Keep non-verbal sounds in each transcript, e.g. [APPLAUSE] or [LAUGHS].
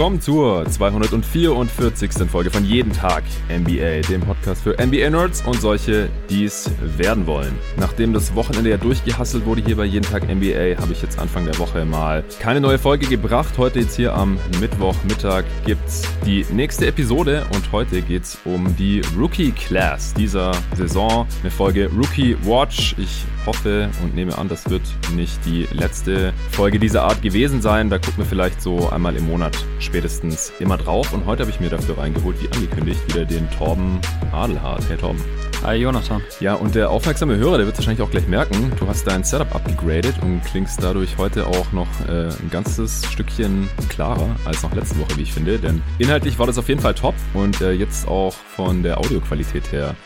willkommen zur 244. Folge von Jeden Tag NBA, dem Podcast für NBA-Nerds und solche, die es werden wollen. Nachdem das Wochenende ja durchgehasselt wurde hier bei Jeden Tag NBA, habe ich jetzt Anfang der Woche mal keine neue Folge gebracht. Heute jetzt hier am Mittwochmittag gibt's die nächste Episode und heute geht's um die Rookie Class dieser Saison. Eine Folge Rookie Watch. Ich hoffe und nehme an, das wird nicht die letzte Folge dieser Art gewesen sein. Da gucken wir vielleicht so einmal im Monat spätestens immer drauf. Und heute habe ich mir dafür reingeholt, wie angekündigt, wieder den Torben Adelhardt. Hey Torben. Hi Jonathan. Ja, und der aufmerksame Hörer, der wird wahrscheinlich auch gleich merken, du hast dein Setup abgegradet und klingst dadurch heute auch noch äh, ein ganzes Stückchen klarer als noch letzte Woche, wie ich finde. Denn inhaltlich war das auf jeden Fall top und äh, jetzt auch von der Audioqualität her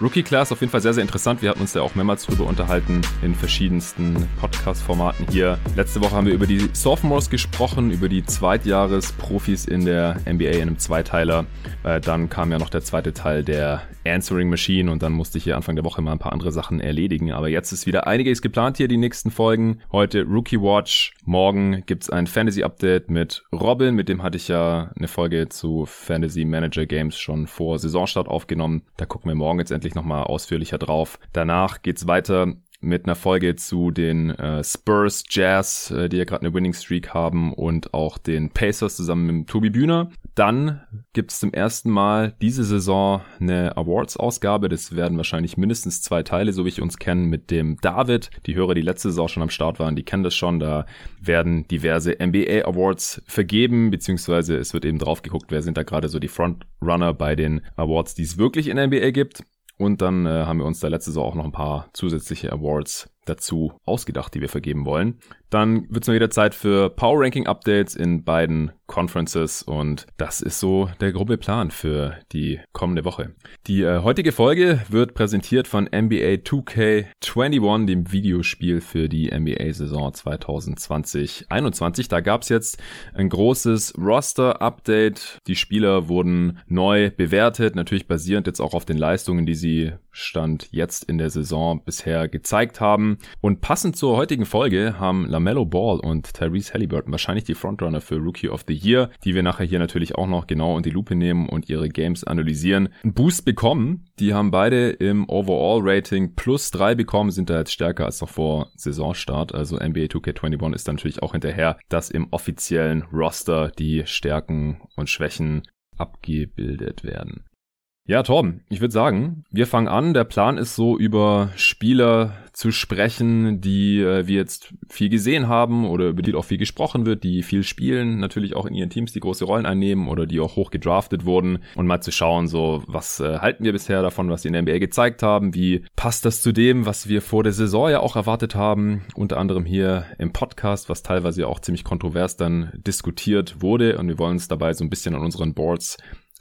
Rookie Class auf jeden Fall sehr, sehr interessant. Wir hatten uns ja auch mehrmals drüber unterhalten in verschiedensten Podcast-Formaten hier. Letzte Woche haben wir über die Sophomores gesprochen, über die Zweitjahres-Profis in der NBA in einem Zweiteiler. Äh, dann kam ja noch der zweite Teil der Answering Machine und dann musste ich hier Anfang der Woche mal ein paar andere Sachen erledigen. Aber jetzt ist wieder einiges geplant hier, die nächsten Folgen. Heute Rookie Watch. Morgen gibt's ein Fantasy Update mit Robin. Mit dem hatte ich ja eine Folge zu Fantasy Manager Games schon vor Saisonstart aufgenommen. Da gucken wir morgen jetzt endlich nochmal ausführlicher drauf. Danach geht's weiter mit einer Folge zu den äh, Spurs Jazz, äh, die ja gerade eine Winning Streak haben und auch den Pacers zusammen mit Tobi Bühner. Dann gibt es zum ersten Mal diese Saison eine Awards-Ausgabe. Das werden wahrscheinlich mindestens zwei Teile, so wie ich uns kenne, mit dem David. Die Hörer, die letzte Saison schon am Start waren, die kennen das schon. Da werden diverse NBA Awards vergeben, beziehungsweise es wird eben drauf geguckt, wer sind da gerade so die Frontrunner bei den Awards, die es wirklich in NBA gibt. Und dann äh, haben wir uns da letzte Saison auch noch ein paar zusätzliche Awards dazu ausgedacht, die wir vergeben wollen. Dann wird es mal wieder Zeit für Power Ranking Updates in beiden Conferences und das ist so der grobe Plan für die kommende Woche. Die äh, heutige Folge wird präsentiert von NBA 2K21, dem Videospiel für die NBA-Saison 2020-21. Da gab es jetzt ein großes Roster-Update. Die Spieler wurden neu bewertet, natürlich basierend jetzt auch auf den Leistungen, die sie Stand jetzt in der Saison bisher gezeigt haben. Und passend zur heutigen Folge haben LaMelo Ball und Tyrese Halliburton wahrscheinlich die Frontrunner für Rookie of the Year, die wir nachher hier natürlich auch noch genau in die Lupe nehmen und ihre Games analysieren, einen Boost bekommen. Die haben beide im Overall-Rating plus drei bekommen, sind da jetzt stärker als noch vor Saisonstart. Also NBA 2K21 ist natürlich auch hinterher, dass im offiziellen Roster die Stärken und Schwächen abgebildet werden. Ja, Torben, ich würde sagen, wir fangen an. Der Plan ist so über Spieler zu sprechen, die äh, wir jetzt viel gesehen haben oder über die auch viel gesprochen wird, die viel spielen, natürlich auch in ihren Teams die große Rollen einnehmen oder die auch hoch gedraftet wurden. Und mal zu schauen, so was äh, halten wir bisher davon, was sie in der NBA gezeigt haben, wie passt das zu dem, was wir vor der Saison ja auch erwartet haben, unter anderem hier im Podcast, was teilweise auch ziemlich kontrovers dann diskutiert wurde. Und wir wollen uns dabei so ein bisschen an unseren Boards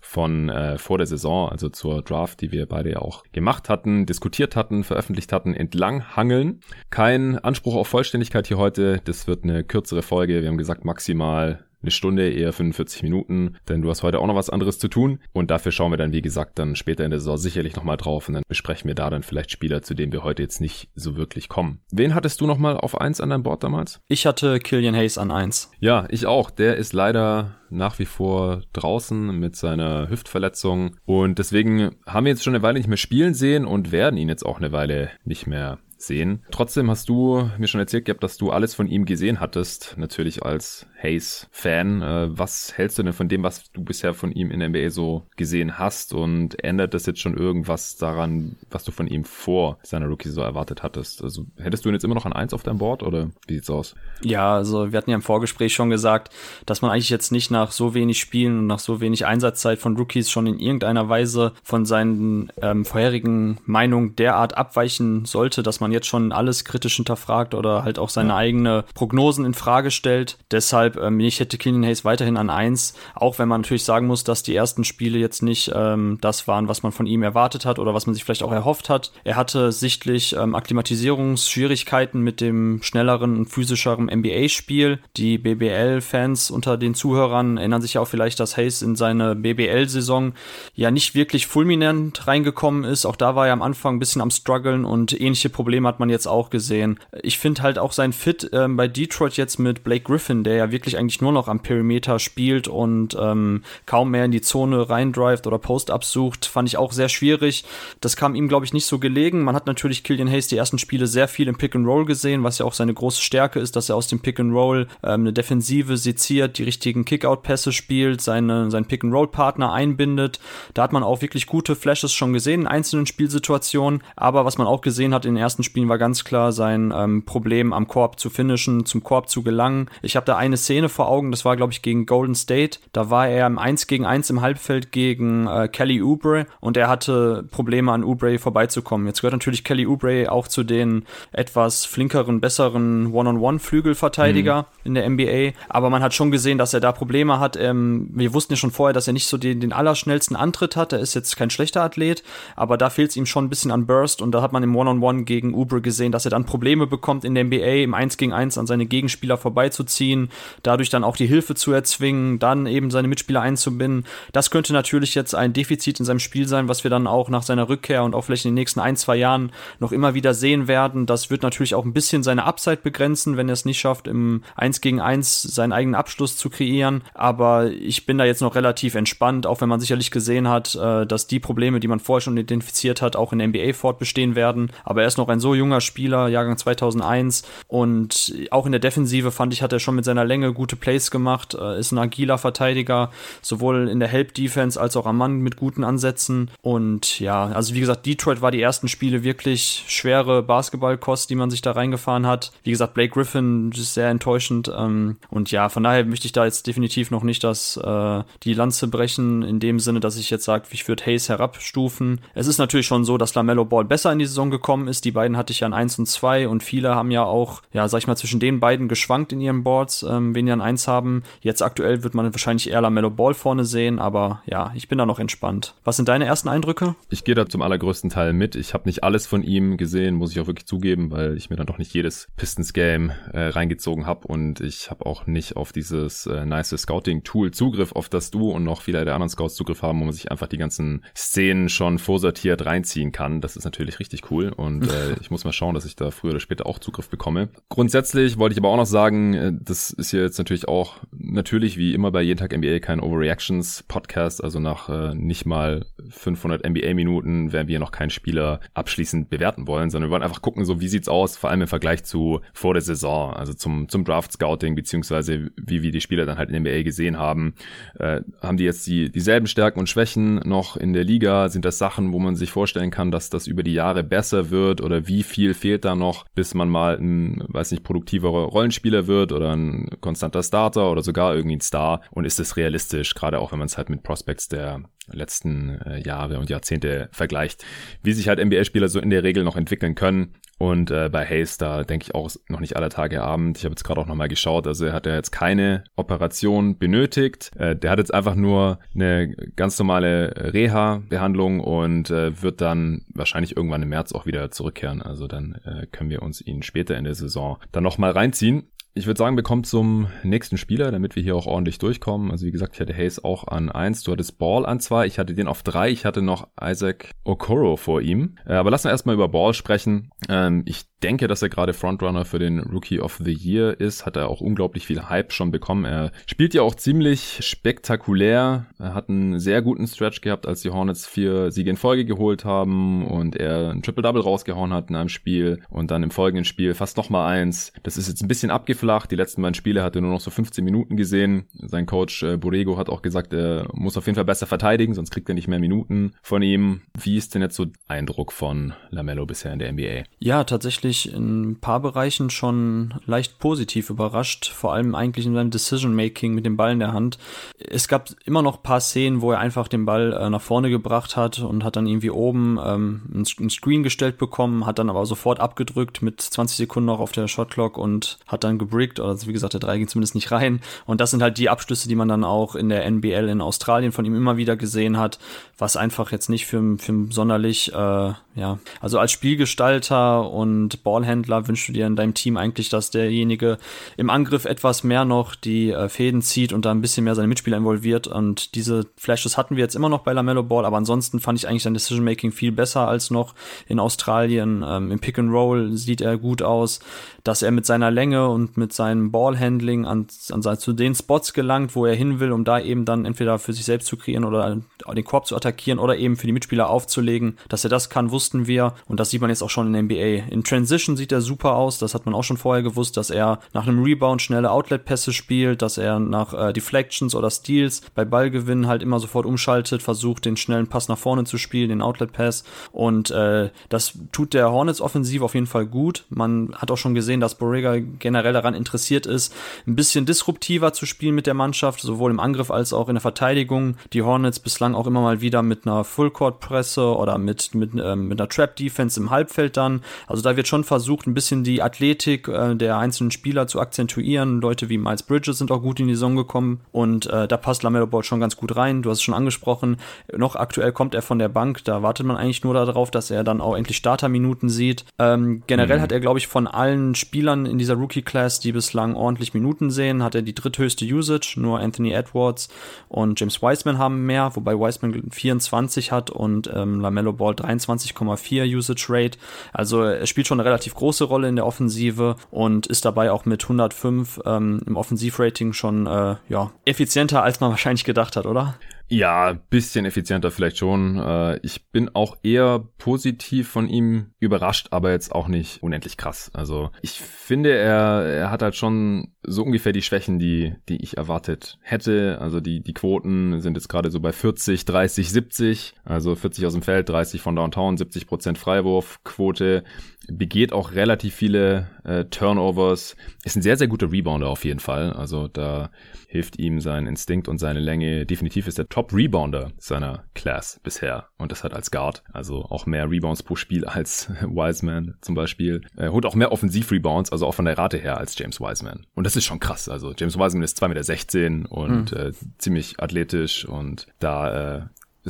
von äh, vor der Saison, also zur Draft, die wir beide auch gemacht hatten, diskutiert hatten, veröffentlicht hatten, entlang hangeln. Kein Anspruch auf Vollständigkeit hier heute. Das wird eine kürzere Folge. Wir haben gesagt maximal eine Stunde, eher 45 Minuten, denn du hast heute auch noch was anderes zu tun. Und dafür schauen wir dann, wie gesagt, dann später in der Saison sicherlich nochmal drauf und dann besprechen wir da dann vielleicht Spieler, zu denen wir heute jetzt nicht so wirklich kommen. Wen hattest du nochmal auf eins an deinem Board damals? Ich hatte Killian Hayes an eins. Ja, ich auch. Der ist leider nach wie vor draußen mit seiner Hüftverletzung und deswegen haben wir jetzt schon eine Weile nicht mehr spielen sehen und werden ihn jetzt auch eine Weile nicht mehr sehen. Trotzdem hast du mir schon erzählt gehabt, dass du alles von ihm gesehen hattest, natürlich als Hayes-Fan. Äh, was hältst du denn von dem, was du bisher von ihm in der NBA so gesehen hast? Und ändert das jetzt schon irgendwas daran, was du von ihm vor seiner Rookie so erwartet hattest? Also hättest du ihn jetzt immer noch an eins auf deinem Board oder wie sieht's aus? Ja, also wir hatten ja im Vorgespräch schon gesagt, dass man eigentlich jetzt nicht nach so wenig Spielen und nach so wenig Einsatzzeit von Rookies schon in irgendeiner Weise von seinen ähm, vorherigen Meinungen derart abweichen sollte, dass man jetzt schon alles kritisch hinterfragt oder halt auch seine ja. eigene Prognosen in Frage stellt. Deshalb, ähm, ich hätte Killian Hayes weiterhin an eins, auch wenn man natürlich sagen muss, dass die ersten Spiele jetzt nicht ähm, das waren, was man von ihm erwartet hat oder was man sich vielleicht auch erhofft hat. Er hatte sichtlich ähm, Akklimatisierungsschwierigkeiten mit dem schnelleren und physischeren NBA-Spiel. Die BBL-Fans unter den Zuhörern erinnern sich ja auch vielleicht, dass Hayes in seine BBL-Saison ja nicht wirklich fulminant reingekommen ist. Auch da war er am Anfang ein bisschen am struggeln und ähnliche Probleme Problem hat man jetzt auch gesehen. Ich finde halt auch sein Fit ähm, bei Detroit jetzt mit Blake Griffin, der ja wirklich wirklich eigentlich nur noch am Perimeter spielt und ähm, kaum mehr in die Zone reindrivet oder Post-Ups sucht, fand ich auch sehr schwierig. Das kam ihm, glaube ich, nicht so gelegen. Man hat natürlich Killian Hayes die ersten Spiele sehr viel im Pick and Roll gesehen, was ja auch seine große Stärke ist, dass er aus dem Pick and Roll ähm, eine Defensive seziert, die richtigen Kickout-Pässe spielt, seine, seinen Pick and Roll-Partner einbindet. Da hat man auch wirklich gute Flashes schon gesehen in einzelnen Spielsituationen. Aber was man auch gesehen hat in den ersten Spielen war ganz klar sein ähm, Problem am Korb zu finishen, zum Korb zu gelangen. Ich habe da eine Szene vor Augen, das war glaube ich gegen Golden State. Da war er im 1 gegen 1 im Halbfeld gegen äh, Kelly Oubre und er hatte Probleme an Oubre vorbeizukommen. Jetzt gehört natürlich Kelly Oubre auch zu den etwas flinkeren, besseren One-on-One-Flügelverteidiger mhm. in der NBA. Aber man hat schon gesehen, dass er da Probleme hat. Ähm, wir wussten ja schon vorher, dass er nicht so den, den allerschnellsten Antritt hat. Er ist jetzt kein schlechter Athlet, aber da fehlt es ihm schon ein bisschen an Burst und da hat man im One-on-One gegen Oubre gesehen, dass er dann Probleme bekommt in der NBA im 1 gegen 1 an seine Gegenspieler vorbeizuziehen, dadurch dann auch die Hilfe zu erzwingen, dann eben seine Mitspieler einzubinden. Das könnte natürlich jetzt ein Defizit in seinem Spiel sein, was wir dann auch nach seiner Rückkehr und auch vielleicht in den nächsten ein, zwei Jahren noch immer wieder sehen werden. Das wird natürlich auch ein bisschen seine Upside begrenzen, wenn er es nicht schafft, im 1 gegen 1 seinen eigenen Abschluss zu kreieren. Aber ich bin da jetzt noch relativ entspannt, auch wenn man sicherlich gesehen hat, äh, dass die Probleme, die man vorher schon identifiziert hat, auch in der NBA fortbestehen werden. Aber er ist noch ein so junger Spieler, Jahrgang 2001 und auch in der Defensive fand ich, hat er schon mit seiner Länge gute Plays gemacht, äh, ist ein agiler Verteidiger, sowohl in der Help Defense als auch am Mann mit guten Ansätzen und ja, also wie gesagt, Detroit war die ersten Spiele wirklich schwere Basketballkost, die man sich da reingefahren hat. Wie gesagt, Blake Griffin ist sehr enttäuschend ähm, und ja, von daher möchte ich da jetzt definitiv noch nicht das äh, die Lanze brechen in dem Sinne, dass ich jetzt sage, ich würde Hayes herabstufen. Es ist natürlich schon so, dass LaMelo Ball besser in die Saison gekommen ist. Die beiden hatte ich ja an 1 und 2 und viele haben ja auch, ja, sag ich mal, zwischen den beiden geschwankt in ihren Boards, ähm, wen die an 1 haben. Jetzt aktuell wird man wahrscheinlich eher LaMelo Ball vorne sehen, aber ja, ich bin da noch entspannt. Was sind deine ersten Eindrücke? Ich gehe da zum allergrößten Teil mit. Ich habe nicht alles von ihm gesehen, muss ich auch wirklich zugeben, weil ich mir dann doch nicht jedes Pistons-Game äh, reingezogen habe und ich habe auch nicht auf dieses äh, nice Scouting-Tool Zugriff, auf das du und noch viele der anderen Scouts Zugriff haben, wo man sich einfach die ganzen Szenen schon vorsortiert reinziehen kann. Das ist natürlich richtig cool und äh, [LAUGHS] ich muss mal schauen, dass ich da früher oder später auch Zugriff bekomme. Grundsätzlich wollte ich aber auch noch sagen, äh, das ist hier jetzt natürlich auch natürlich wie immer bei jeden Tag NBA kein Overreactions Podcast, also nach äh, nicht mal 500 NBA Minuten werden wir noch keinen Spieler abschließend bewerten wollen, sondern wir wollen einfach gucken, so wie sieht's aus, vor allem im Vergleich zu vor der Saison, also zum zum Draft Scouting beziehungsweise wie wir die Spieler dann halt in NBA gesehen haben, äh, haben die jetzt die dieselben Stärken und Schwächen noch in der Liga? Sind das Sachen, wo man sich vorstellen kann, dass das über die Jahre besser wird oder wie viel fehlt da noch, bis man mal ein, weiß nicht, produktiverer Rollenspieler wird oder ein konstanter Starter oder sogar irgendwie ein Star? Und ist es realistisch, gerade auch wenn man es halt mit Prospects der letzten äh, Jahre und Jahrzehnte vergleicht, wie sich halt NBA-Spieler so in der Regel noch entwickeln können. Und äh, bei Hayes, da denke ich auch noch nicht alle Tage Abend. Ich habe jetzt gerade auch nochmal geschaut, also er hat ja jetzt keine Operation benötigt. Äh, der hat jetzt einfach nur eine ganz normale Reha-Behandlung und äh, wird dann wahrscheinlich irgendwann im März auch wieder zurückkehren. Also dann äh, können wir uns ihn später in der Saison dann nochmal reinziehen. Ich würde sagen, wir kommen zum nächsten Spieler, damit wir hier auch ordentlich durchkommen. Also wie gesagt, ich hatte Hayes auch an eins, du hattest Ball an zwei, ich hatte den auf drei, ich hatte noch Isaac Okoro vor ihm. Äh, aber lassen wir erstmal über Ball sprechen. Ähm, ich denke, dass er gerade Frontrunner für den Rookie of the Year ist, hat er auch unglaublich viel Hype schon bekommen. Er spielt ja auch ziemlich spektakulär. Er hat einen sehr guten Stretch gehabt, als die Hornets vier Siege in Folge geholt haben und er ein Triple-Double rausgehauen hat in einem Spiel und dann im folgenden Spiel fast nochmal eins. Das ist jetzt ein bisschen abgeflacht. Die letzten beiden Spiele hat er nur noch so 15 Minuten gesehen. Sein Coach äh, Borrego hat auch gesagt, er muss auf jeden Fall besser verteidigen, sonst kriegt er nicht mehr Minuten von ihm. Wie ist denn jetzt so Eindruck von Lamello bisher in der NBA? Ja, tatsächlich in ein paar Bereichen schon leicht positiv überrascht, vor allem eigentlich in seinem Decision-Making mit dem Ball in der Hand. Es gab immer noch ein paar Szenen, wo er einfach den Ball äh, nach vorne gebracht hat und hat dann irgendwie oben ähm, einen Screen gestellt bekommen, hat dann aber sofort abgedrückt mit 20 Sekunden noch auf der Shotclock und hat dann gebrickt, also wie gesagt, der 3 ging zumindest nicht rein. Und das sind halt die Abschlüsse, die man dann auch in der NBL in Australien von ihm immer wieder gesehen hat, was einfach jetzt nicht für, für sonderlich, äh, ja, also als Spielgestalter und Ballhändler wünschst du dir in deinem Team eigentlich, dass derjenige im Angriff etwas mehr noch die äh, Fäden zieht und da ein bisschen mehr seine Mitspieler involviert. Und diese Flashes hatten wir jetzt immer noch bei LaMelo Ball, aber ansonsten fand ich eigentlich sein Decision Making viel besser als noch in Australien. Ähm, Im Pick and Roll sieht er gut aus, dass er mit seiner Länge und mit seinem Ballhandling an, an zu den Spots gelangt, wo er hin will, um da eben dann entweder für sich selbst zu kreieren oder den Korb zu attackieren oder eben für die Mitspieler aufzulegen. Dass er das kann, wussten wir und das sieht man jetzt auch schon in der NBA. In Transition sieht er super aus, das hat man auch schon vorher gewusst, dass er nach einem Rebound schnelle Outlet-Pässe spielt, dass er nach äh, Deflections oder Steals bei Ballgewinn halt immer sofort umschaltet, versucht den schnellen Pass nach vorne zu spielen, den Outlet-Pass und äh, das tut der Hornets-Offensive auf jeden Fall gut. Man hat auch schon gesehen, dass Borrega generell daran interessiert ist, ein bisschen disruptiver zu spielen mit der Mannschaft, sowohl im Angriff als auch in der Verteidigung. Die Hornets bislang auch immer mal wieder mit einer Full-Court-Presse oder mit, mit, ähm, mit einer Trap-Defense im Halbfeld dann. Also da wird schon versucht, ein bisschen die Athletik äh, der einzelnen Spieler zu akzentuieren. Leute wie Miles Bridges sind auch gut in die Saison gekommen und äh, da passt Lamello Ball schon ganz gut rein. Du hast es schon angesprochen. Noch aktuell kommt er von der Bank. Da wartet man eigentlich nur darauf, dass er dann auch endlich Starterminuten sieht. Ähm, generell mhm. hat er, glaube ich, von allen Spielern in dieser Rookie-Class, die bislang ordentlich Minuten sehen, hat er die dritthöchste Usage. Nur Anthony Edwards und James Wiseman haben mehr, wobei Wiseman 24 hat und ähm, Lamello Ball 23,4 Usage Rate. Also er spielt schon eine relativ große Rolle in der Offensive und ist dabei auch mit 105 ähm, im Offensivrating schon äh, ja, effizienter, als man [LAUGHS] wahrscheinlich gedacht hat, oder? Ja, bisschen effizienter vielleicht schon. Äh, ich bin auch eher positiv von ihm überrascht, aber jetzt auch nicht unendlich krass. Also ich finde, er, er hat halt schon so ungefähr die Schwächen, die, die ich erwartet hätte. Also die, die Quoten sind jetzt gerade so bei 40, 30, 70. Also 40 aus dem Feld, 30 von Downtown, 70 Prozent Freiwurfquote begeht auch relativ viele äh, Turnovers, ist ein sehr, sehr guter Rebounder auf jeden Fall. Also da hilft ihm sein Instinkt und seine Länge. Definitiv ist der Top-Rebounder seiner Class bisher und das hat als Guard. Also auch mehr Rebounds pro Spiel als [LAUGHS] Wiseman zum Beispiel. Er holt auch mehr Offensiv-Rebounds, also auch von der Rate her als James Wiseman. Und das ist schon krass. Also James Wiseman ist 2,16 Meter und mhm. äh, ziemlich athletisch und da äh,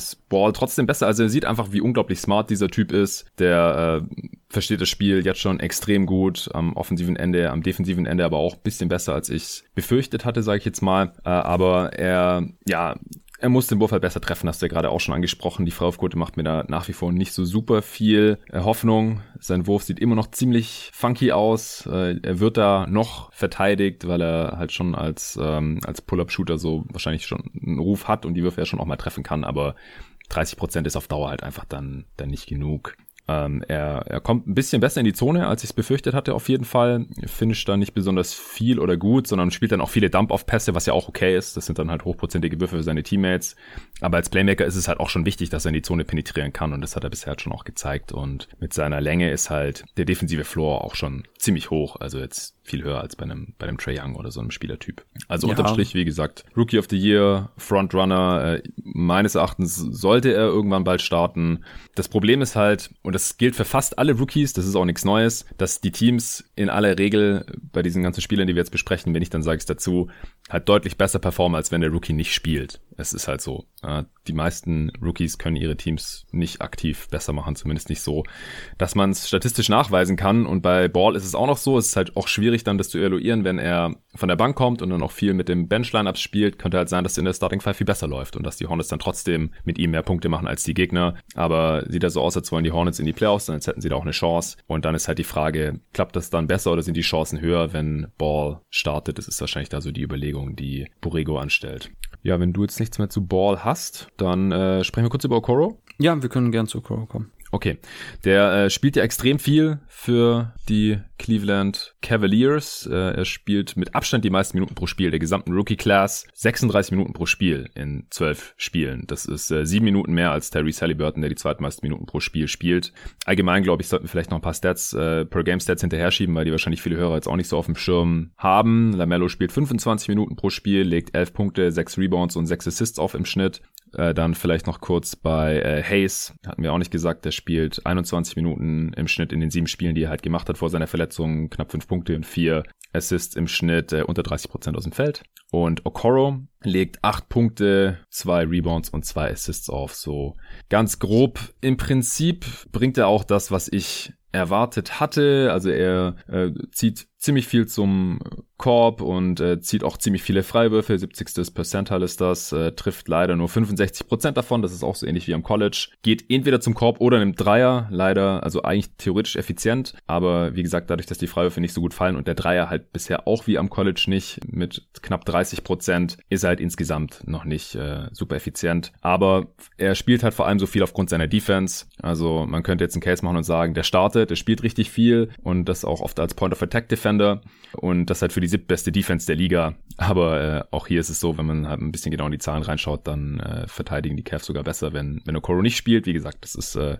ist Ball trotzdem besser. Also er sieht einfach, wie unglaublich smart dieser Typ ist. Der äh, versteht das Spiel jetzt schon extrem gut am offensiven Ende, am defensiven Ende aber auch bisschen besser, als ich befürchtet hatte, sage ich jetzt mal. Äh, aber er, ja, er muss den Wurf halt besser treffen, hast du ja gerade auch schon angesprochen. Die Freiwurfquote macht mir da nach wie vor nicht so super viel Hoffnung. Sein Wurf sieht immer noch ziemlich funky aus. Äh, er wird da noch verteidigt, weil er halt schon als, ähm, als Pull-Up-Shooter so wahrscheinlich schon einen Ruf hat und die Würfe ja schon auch mal treffen kann, aber 30 Prozent ist auf Dauer halt einfach dann, dann nicht genug. Ähm, er, er kommt ein bisschen besser in die Zone, als ich es befürchtet hatte, auf jeden Fall. Finisht da nicht besonders viel oder gut, sondern spielt dann auch viele Dump-Off-Pässe, was ja auch okay ist. Das sind dann halt hochprozentige Würfe für seine Teammates. Aber als Playmaker ist es halt auch schon wichtig, dass er in die Zone penetrieren kann und das hat er bisher halt schon auch gezeigt. Und mit seiner Länge ist halt der defensive Floor auch schon ziemlich hoch. Also jetzt viel höher als bei einem, bei einem Trey Young oder so einem Spielertyp. Also ja. unterm Strich, wie gesagt, Rookie of the Year, Frontrunner, äh, meines Erachtens sollte er irgendwann bald starten. Das Problem ist halt, und das gilt für fast alle Rookies, das ist auch nichts Neues, dass die Teams in aller Regel bei diesen ganzen Spielern, die wir jetzt besprechen, wenn ich dann sage es dazu, halt deutlich besser performen, als wenn der Rookie nicht spielt. Es ist halt so. Die meisten Rookies können ihre Teams nicht aktiv besser machen, zumindest nicht so, dass man es statistisch nachweisen kann. Und bei Ball ist es auch noch so, es ist halt auch schwierig dann das zu evaluieren, wenn er von der Bank kommt und dann auch viel mit dem Bench-Lineups spielt, könnte halt sein, dass in der Starting Five viel besser läuft und dass die Hornets dann trotzdem mit ihm mehr Punkte machen als die Gegner. Aber sieht ja so aus, als wollen die Hornets in die Playoffs, dann hätten sie da auch eine Chance. Und dann ist halt die Frage, klappt das dann besser oder sind die Chancen höher, wenn Ball startet? Das ist wahrscheinlich da so die Überlegung, die Borrego anstellt. Ja, wenn du jetzt nichts mehr zu Ball hast, dann äh, sprechen wir kurz über Okoro. Ja, wir können gern zu Okoro kommen. Okay, der äh, spielt ja extrem viel für die Cleveland Cavaliers. Äh, er spielt mit Abstand die meisten Minuten pro Spiel der gesamten Rookie-Class. 36 Minuten pro Spiel in 12 Spielen. Das ist äh, sieben Minuten mehr als Terry Halliburton, der die zweitmeisten Minuten pro Spiel spielt. Allgemein, glaube ich, sollten wir vielleicht noch ein paar Stats, äh, Per-Game-Stats hinterher schieben, weil die wahrscheinlich viele Hörer jetzt auch nicht so auf dem Schirm haben. Lamello spielt 25 Minuten pro Spiel, legt 11 Punkte, 6 Rebounds und 6 Assists auf im Schnitt. Äh, dann vielleicht noch kurz bei äh, Hayes, hatten wir auch nicht gesagt, der spielt 21 Minuten im Schnitt in den sieben Spielen, die er halt gemacht hat vor seiner Verletzung, knapp fünf Punkte und vier Assists im Schnitt äh, unter 30 Prozent aus dem Feld. Und Okoro legt acht Punkte, zwei Rebounds und zwei Assists auf. So ganz grob. Im Prinzip bringt er auch das, was ich erwartet hatte. Also er äh, zieht ziemlich viel zum Korb und äh, zieht auch ziemlich viele Freiwürfe. 70. Percentile ist das, äh, trifft leider nur 65% davon. Das ist auch so ähnlich wie am College. Geht entweder zum Korb oder nimmt Dreier. Leider, also eigentlich theoretisch effizient. Aber wie gesagt, dadurch, dass die Freiwürfe nicht so gut fallen und der Dreier halt bisher auch wie am College nicht mit knapp 30%, ist er halt insgesamt noch nicht äh, super effizient. Aber er spielt halt vor allem so viel aufgrund seiner Defense. Also man könnte jetzt einen Case machen und sagen, der startet, der spielt richtig viel und das auch oft als Point of Attack Defender und das halt für die siebtbeste Defense der Liga. Aber äh, auch hier ist es so, wenn man halt ein bisschen genau in die Zahlen reinschaut, dann äh, verteidigen die Cavs sogar besser, wenn, wenn Okoro nicht spielt. Wie gesagt, das ist äh,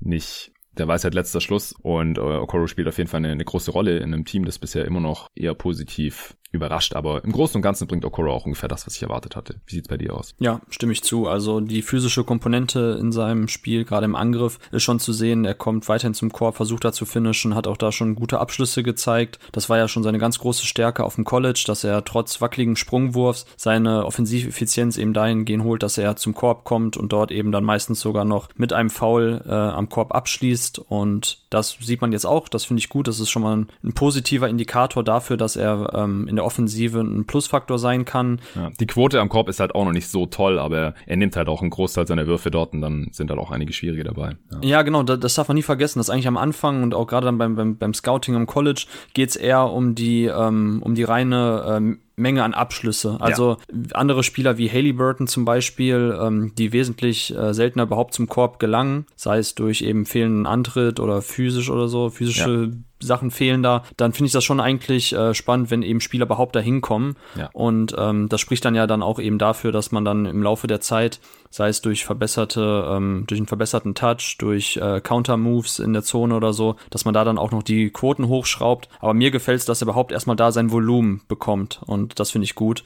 nicht der Weisheit letzter Schluss und äh, Okoro spielt auf jeden Fall eine, eine große Rolle in einem Team, das bisher immer noch eher positiv überrascht, aber im Großen und Ganzen bringt Okoro auch ungefähr das, was ich erwartet hatte. Wie sieht's bei dir aus? Ja, stimme ich zu. Also die physische Komponente in seinem Spiel, gerade im Angriff, ist schon zu sehen. Er kommt weiterhin zum Korb, versucht da zu finishen, hat auch da schon gute Abschlüsse gezeigt. Das war ja schon seine ganz große Stärke auf dem College, dass er trotz wackeligen Sprungwurfs seine Offensiveffizienz eben dahingehend holt, dass er zum Korb kommt und dort eben dann meistens sogar noch mit einem Foul äh, am Korb abschließt. Und das sieht man jetzt auch. Das finde ich gut. Das ist schon mal ein, ein positiver Indikator dafür, dass er ähm, in der Offensive ein Plusfaktor sein kann. Ja, die Quote am Korb ist halt auch noch nicht so toll, aber er nimmt halt auch einen Großteil seiner Würfe dort und dann sind halt auch einige schwierige dabei. Ja, ja genau, das, das, darf man nie vergessen, dass eigentlich am Anfang und auch gerade dann beim, beim, beim Scouting am College geht es eher um die, ähm, um die reine ähm, Menge an Abschlüsse. Also ja. andere Spieler wie Haley Burton zum Beispiel, ähm, die wesentlich äh, seltener überhaupt zum Korb gelangen, sei es durch eben fehlenden Antritt oder physisch oder so, physische ja. Sachen fehlen da, dann finde ich das schon eigentlich äh, spannend, wenn eben Spieler überhaupt da hinkommen. Ja. Und ähm, das spricht dann ja dann auch eben dafür, dass man dann im Laufe der Zeit, sei es durch verbesserte, ähm, durch einen verbesserten Touch, durch äh, Counter-Moves in der Zone oder so, dass man da dann auch noch die Quoten hochschraubt. Aber mir gefällt es, dass er überhaupt erstmal da sein Volumen bekommt. Und das finde ich gut.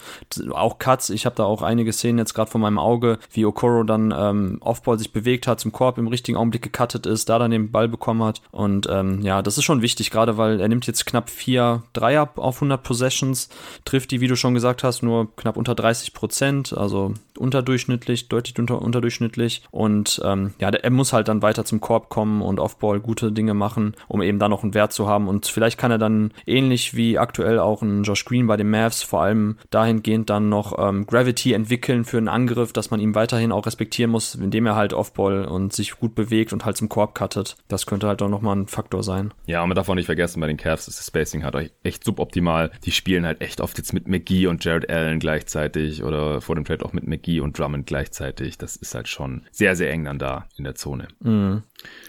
Auch Cuts, ich habe da auch einige Szenen jetzt gerade vor meinem Auge, wie Okoro dann ähm, Offball sich bewegt hat, zum Korb im richtigen Augenblick gecuttet ist, da dann den Ball bekommen hat. Und ähm, ja, das ist schon wichtig gerade weil er nimmt jetzt knapp vier Dreier auf 100 Possessions, trifft die, wie du schon gesagt hast, nur knapp unter 30 Prozent, also unterdurchschnittlich, deutlich unter, unterdurchschnittlich. Und ähm, ja, er muss halt dann weiter zum Korb kommen und Offball gute Dinge machen, um eben da noch einen Wert zu haben. Und vielleicht kann er dann ähnlich wie aktuell auch ein Josh Green bei den Mavs vor allem dahingehend dann noch ähm, Gravity entwickeln für einen Angriff, dass man ihm weiterhin auch respektieren muss, indem er halt Offball und sich gut bewegt und halt zum Korb cuttet. Das könnte halt auch nochmal ein Faktor sein. Ja, und man darf auch nicht vergessen, bei den Cavs ist das Spacing halt echt suboptimal. Die spielen halt echt oft jetzt mit McGee und Jared Allen gleichzeitig oder vor dem Trade auch mit McGee und Drummond gleichzeitig. Das ist halt schon sehr, sehr eng dann da in der Zone. Mhm.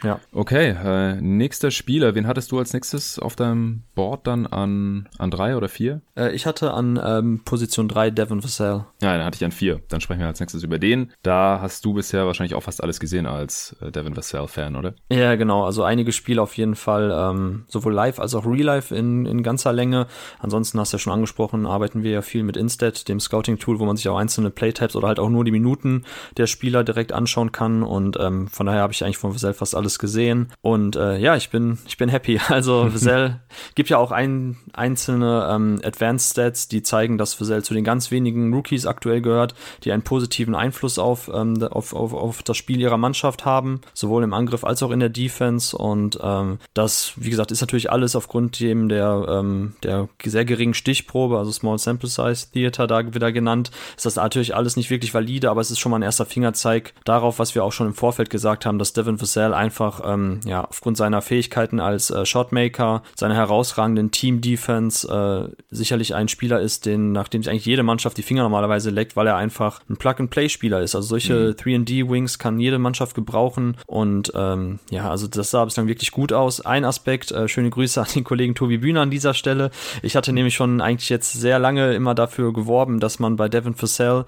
Ja. Okay, äh, nächster Spieler. Wen hattest du als nächstes auf deinem Board dann an, an drei oder vier? Äh, ich hatte an ähm, Position drei Devin Vassell. Ja, dann hatte ich an vier. Dann sprechen wir als nächstes über den. Da hast du bisher wahrscheinlich auch fast alles gesehen als äh, Devin Vassell-Fan, oder? Ja, genau. Also einige Spiele auf jeden Fall, ähm, sowohl live als auch real life in, in ganzer Länge. Ansonsten hast du ja schon angesprochen, arbeiten wir ja viel mit Instat, dem Scouting-Tool, wo man sich auch einzelne Playtypes oder halt auch nur die Minuten der Spieler direkt anschauen kann. Und ähm, von daher habe ich eigentlich von Vassell fast alles gesehen. Und äh, ja, ich bin, ich bin happy. [LAUGHS] Also Vassell [LAUGHS] gibt ja auch ein, einzelne ähm, Advanced Stats, die zeigen, dass Vassell zu den ganz wenigen Rookies aktuell gehört, die einen positiven Einfluss auf, ähm, auf, auf, auf das Spiel ihrer Mannschaft haben, sowohl im Angriff als auch in der Defense. Und ähm, das, wie gesagt, ist natürlich alles aufgrund dem der, ähm, der sehr geringen Stichprobe, also Small Sample Size Theater da wieder genannt, ist das natürlich alles nicht wirklich valide, aber es ist schon mal ein erster Fingerzeig darauf, was wir auch schon im Vorfeld gesagt haben, dass Devin Vassell einfach ähm, ja aufgrund seiner Fähigkeiten als äh, Shotmaker, seiner herausragenden Team Defense äh, sicherlich ein Spieler ist, den nachdem sich eigentlich jede Mannschaft die Finger normalerweise leckt, weil er einfach ein Plug-and-Play-Spieler ist. Also solche mhm. 3D-Wings kann jede Mannschaft gebrauchen und ähm, ja, also das sah bislang wirklich gut aus. Ein Aspekt, äh, schöne Grüße an den Kollegen Tobi Bühner an dieser Stelle. Ich hatte nämlich schon eigentlich jetzt sehr lange immer dafür geworben, dass man bei Devin Vassell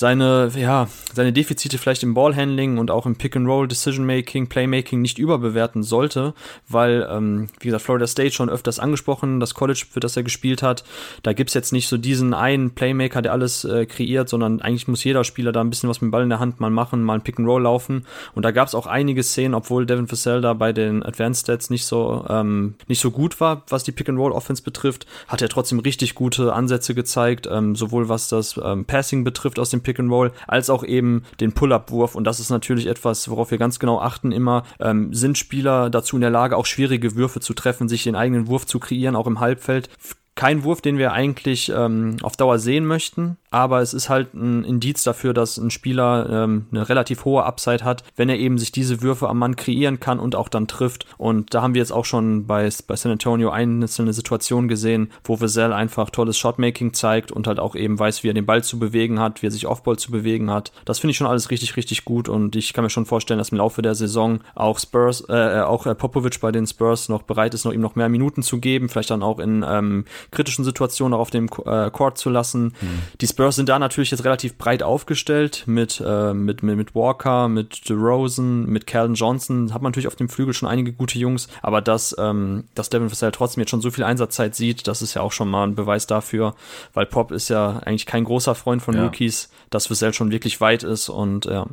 seine, ja, seine Defizite vielleicht im Ballhandling und auch im Pick-and-Roll Decision-Making, Playmaking nicht überbewerten sollte, weil, ähm, wie gesagt, Florida State schon öfters angesprochen, das College, für das er gespielt hat, da gibt's jetzt nicht so diesen einen Playmaker, der alles äh, kreiert, sondern eigentlich muss jeder Spieler da ein bisschen was mit dem Ball in der Hand mal machen, mal ein Pick-and-Roll laufen. Und da gab's auch einige Szenen, obwohl Devin Vassell da bei den Advanced Stats nicht so, ähm, nicht so gut war, was die Pick-and-Roll-Offense betrifft, hat er trotzdem richtig gute Ansätze gezeigt, ähm, sowohl was das ähm, Passing betrifft aus dem Pick Pick and Roll, als auch eben den Pull-Up-Wurf. Und das ist natürlich etwas, worauf wir ganz genau achten immer. Ähm, sind Spieler dazu in der Lage, auch schwierige Würfe zu treffen, sich den eigenen Wurf zu kreieren, auch im Halbfeld? Kein Wurf, den wir eigentlich ähm, auf Dauer sehen möchten, aber es ist halt ein Indiz dafür, dass ein Spieler ähm, eine relativ hohe Upside hat, wenn er eben sich diese Würfe am Mann kreieren kann und auch dann trifft. Und da haben wir jetzt auch schon bei, bei San Antonio einzelne Situationen gesehen, wo Vassell einfach tolles Shotmaking zeigt und halt auch eben weiß, wie er den Ball zu bewegen hat, wie er sich Offball zu bewegen hat. Das finde ich schon alles richtig, richtig gut und ich kann mir schon vorstellen, dass im Laufe der Saison auch Spurs, äh, äh auch äh, Popovic bei den Spurs noch bereit ist, noch ihm noch mehr Minuten zu geben, vielleicht dann auch in ähm, kritischen Situationen auch auf dem äh, Court zu lassen. Mhm. Die Spurs sind da natürlich jetzt relativ breit aufgestellt mit, äh, mit, mit, mit Walker, mit DeRozan, mit Calvin Johnson. Hat man natürlich auf dem Flügel schon einige gute Jungs, aber dass, ähm, dass Devin Vassell trotzdem jetzt schon so viel Einsatzzeit sieht, das ist ja auch schon mal ein Beweis dafür, weil Pop ist ja eigentlich kein großer Freund von ja. Rookies, dass Vassell schon wirklich weit ist und ja.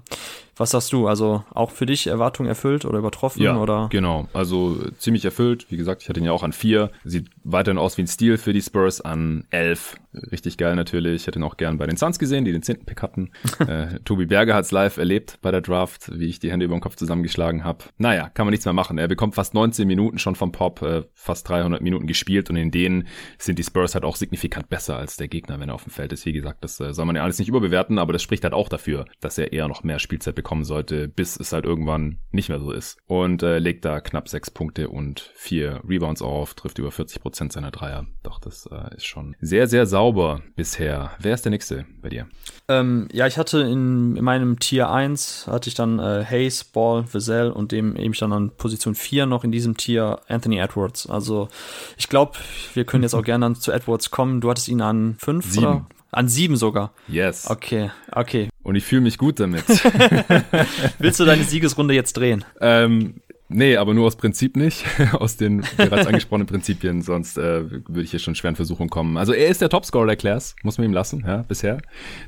Was sagst du? Also auch für dich Erwartungen erfüllt oder übertroffen? Ja, oder? genau. Also ziemlich erfüllt. Wie gesagt, ich hatte ihn ja auch an vier. Sieht weiterhin aus wie ein Stil für die Spurs an elf. Richtig geil natürlich. Ich hätte ihn auch gern bei den Suns gesehen, die den zehnten Pick hatten. [LAUGHS] äh, Tobi Berger hat's live erlebt bei der Draft, wie ich die Hände über den Kopf zusammengeschlagen habe. Naja, kann man nichts mehr machen. Er bekommt fast 19 Minuten schon vom Pop, äh, fast 300 Minuten gespielt und in denen sind die Spurs halt auch signifikant besser als der Gegner, wenn er auf dem Feld ist. Wie gesagt, das äh, soll man ja alles nicht überbewerten, aber das spricht halt auch dafür, dass er eher noch mehr Spielzeit bekommt kommen sollte, bis es halt irgendwann nicht mehr so ist. Und äh, legt da knapp sechs Punkte und vier Rebounds auf, trifft über 40 Prozent seiner Dreier. Doch, das äh, ist schon sehr, sehr sauber bisher. Wer ist der nächste bei dir? Ähm, ja, ich hatte in, in, meinem Tier 1 hatte ich dann äh, Hayes, Ball, Vassell und dem eben dann an Position 4 noch in diesem Tier Anthony Edwards. Also ich glaube, wir können jetzt auch [LAUGHS] gerne dann zu Edwards kommen. Du hattest ihn an 5 oder? An sieben sogar. Yes. Okay, okay. Und ich fühle mich gut damit. [LAUGHS] Willst du deine Siegesrunde jetzt drehen? Ähm, Nee, aber nur aus Prinzip nicht, [LAUGHS] aus den bereits [LAUGHS] angesprochenen Prinzipien, sonst äh, würde ich hier schon schwer in Versuchung kommen. Also er ist der Topscorer der Class, muss man ihm lassen, ja, bisher.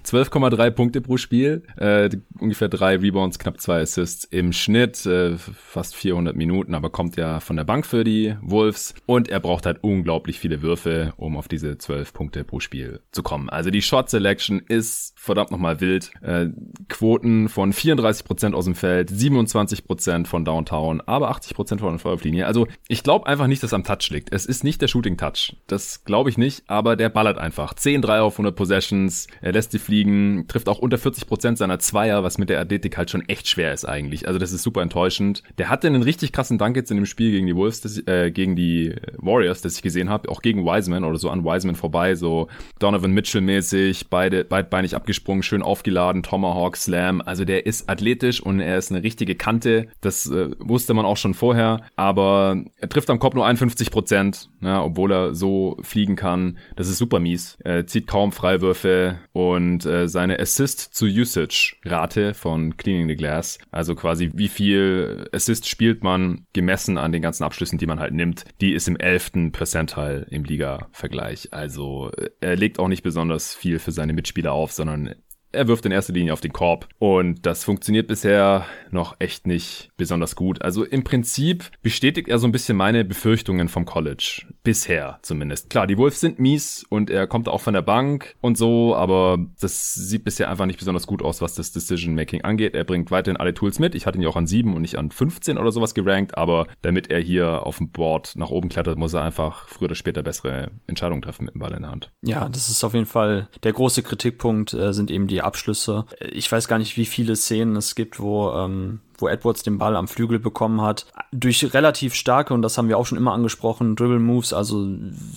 12,3 Punkte pro Spiel, äh, ungefähr drei Rebounds, knapp zwei Assists im Schnitt, äh, fast 400 Minuten, aber kommt ja von der Bank für die Wolves und er braucht halt unglaublich viele Würfe, um auf diese 12 Punkte pro Spiel zu kommen. Also die Shot Selection ist verdammt nochmal wild. Äh, Quoten von 34% aus dem Feld, 27% von Downtown, aber 80% von der Feuerlinie. Also ich glaube einfach nicht, dass er am Touch liegt. Es ist nicht der Shooting Touch. Das glaube ich nicht, aber der ballert einfach. 10 3 auf 100 Possessions, er lässt sie fliegen, trifft auch unter 40% seiner Zweier, was mit der Athletik halt schon echt schwer ist eigentlich. Also das ist super enttäuschend. Der hatte einen richtig krassen Dank jetzt in dem Spiel gegen die Wolves, das, äh, gegen die Warriors, das ich gesehen habe, auch gegen Wiseman oder so an Wiseman vorbei, so Donovan Mitchell mäßig, beide beidbeinig abgesprungen, schön aufgeladen, Tomahawk, Slam. Also der ist athletisch und er ist eine richtige Kante. Das äh, wusste man auch schon vorher, aber er trifft am Kopf nur 51 Prozent, ja, obwohl er so fliegen kann. Das ist super mies. Er zieht kaum Freiwürfe und äh, seine Assist zu Usage Rate von Cleaning the Glass, also quasi wie viel Assist spielt man gemessen an den ganzen Abschlüssen, die man halt nimmt, die ist im 11. Percentile im Liga-Vergleich. Also äh, er legt auch nicht besonders viel für seine Mitspieler auf, sondern er wirft in erster Linie auf den Korb und das funktioniert bisher noch echt nicht besonders gut. Also im Prinzip bestätigt er so ein bisschen meine Befürchtungen vom College. Bisher zumindest. Klar, die Wolves sind mies und er kommt auch von der Bank und so, aber das sieht bisher einfach nicht besonders gut aus, was das Decision Making angeht. Er bringt weiterhin alle Tools mit. Ich hatte ihn ja auch an 7 und nicht an 15 oder sowas gerankt, aber damit er hier auf dem Board nach oben klettert, muss er einfach früher oder später bessere Entscheidungen treffen mit dem Ball in der Hand. Ja, das ist auf jeden Fall der große Kritikpunkt, äh, sind eben die Abschlüsse. Ich weiß gar nicht, wie viele Szenen es gibt, wo ähm, wo Edwards den Ball am Flügel bekommen hat. Durch relativ starke, und das haben wir auch schon immer angesprochen, Dribble Moves, also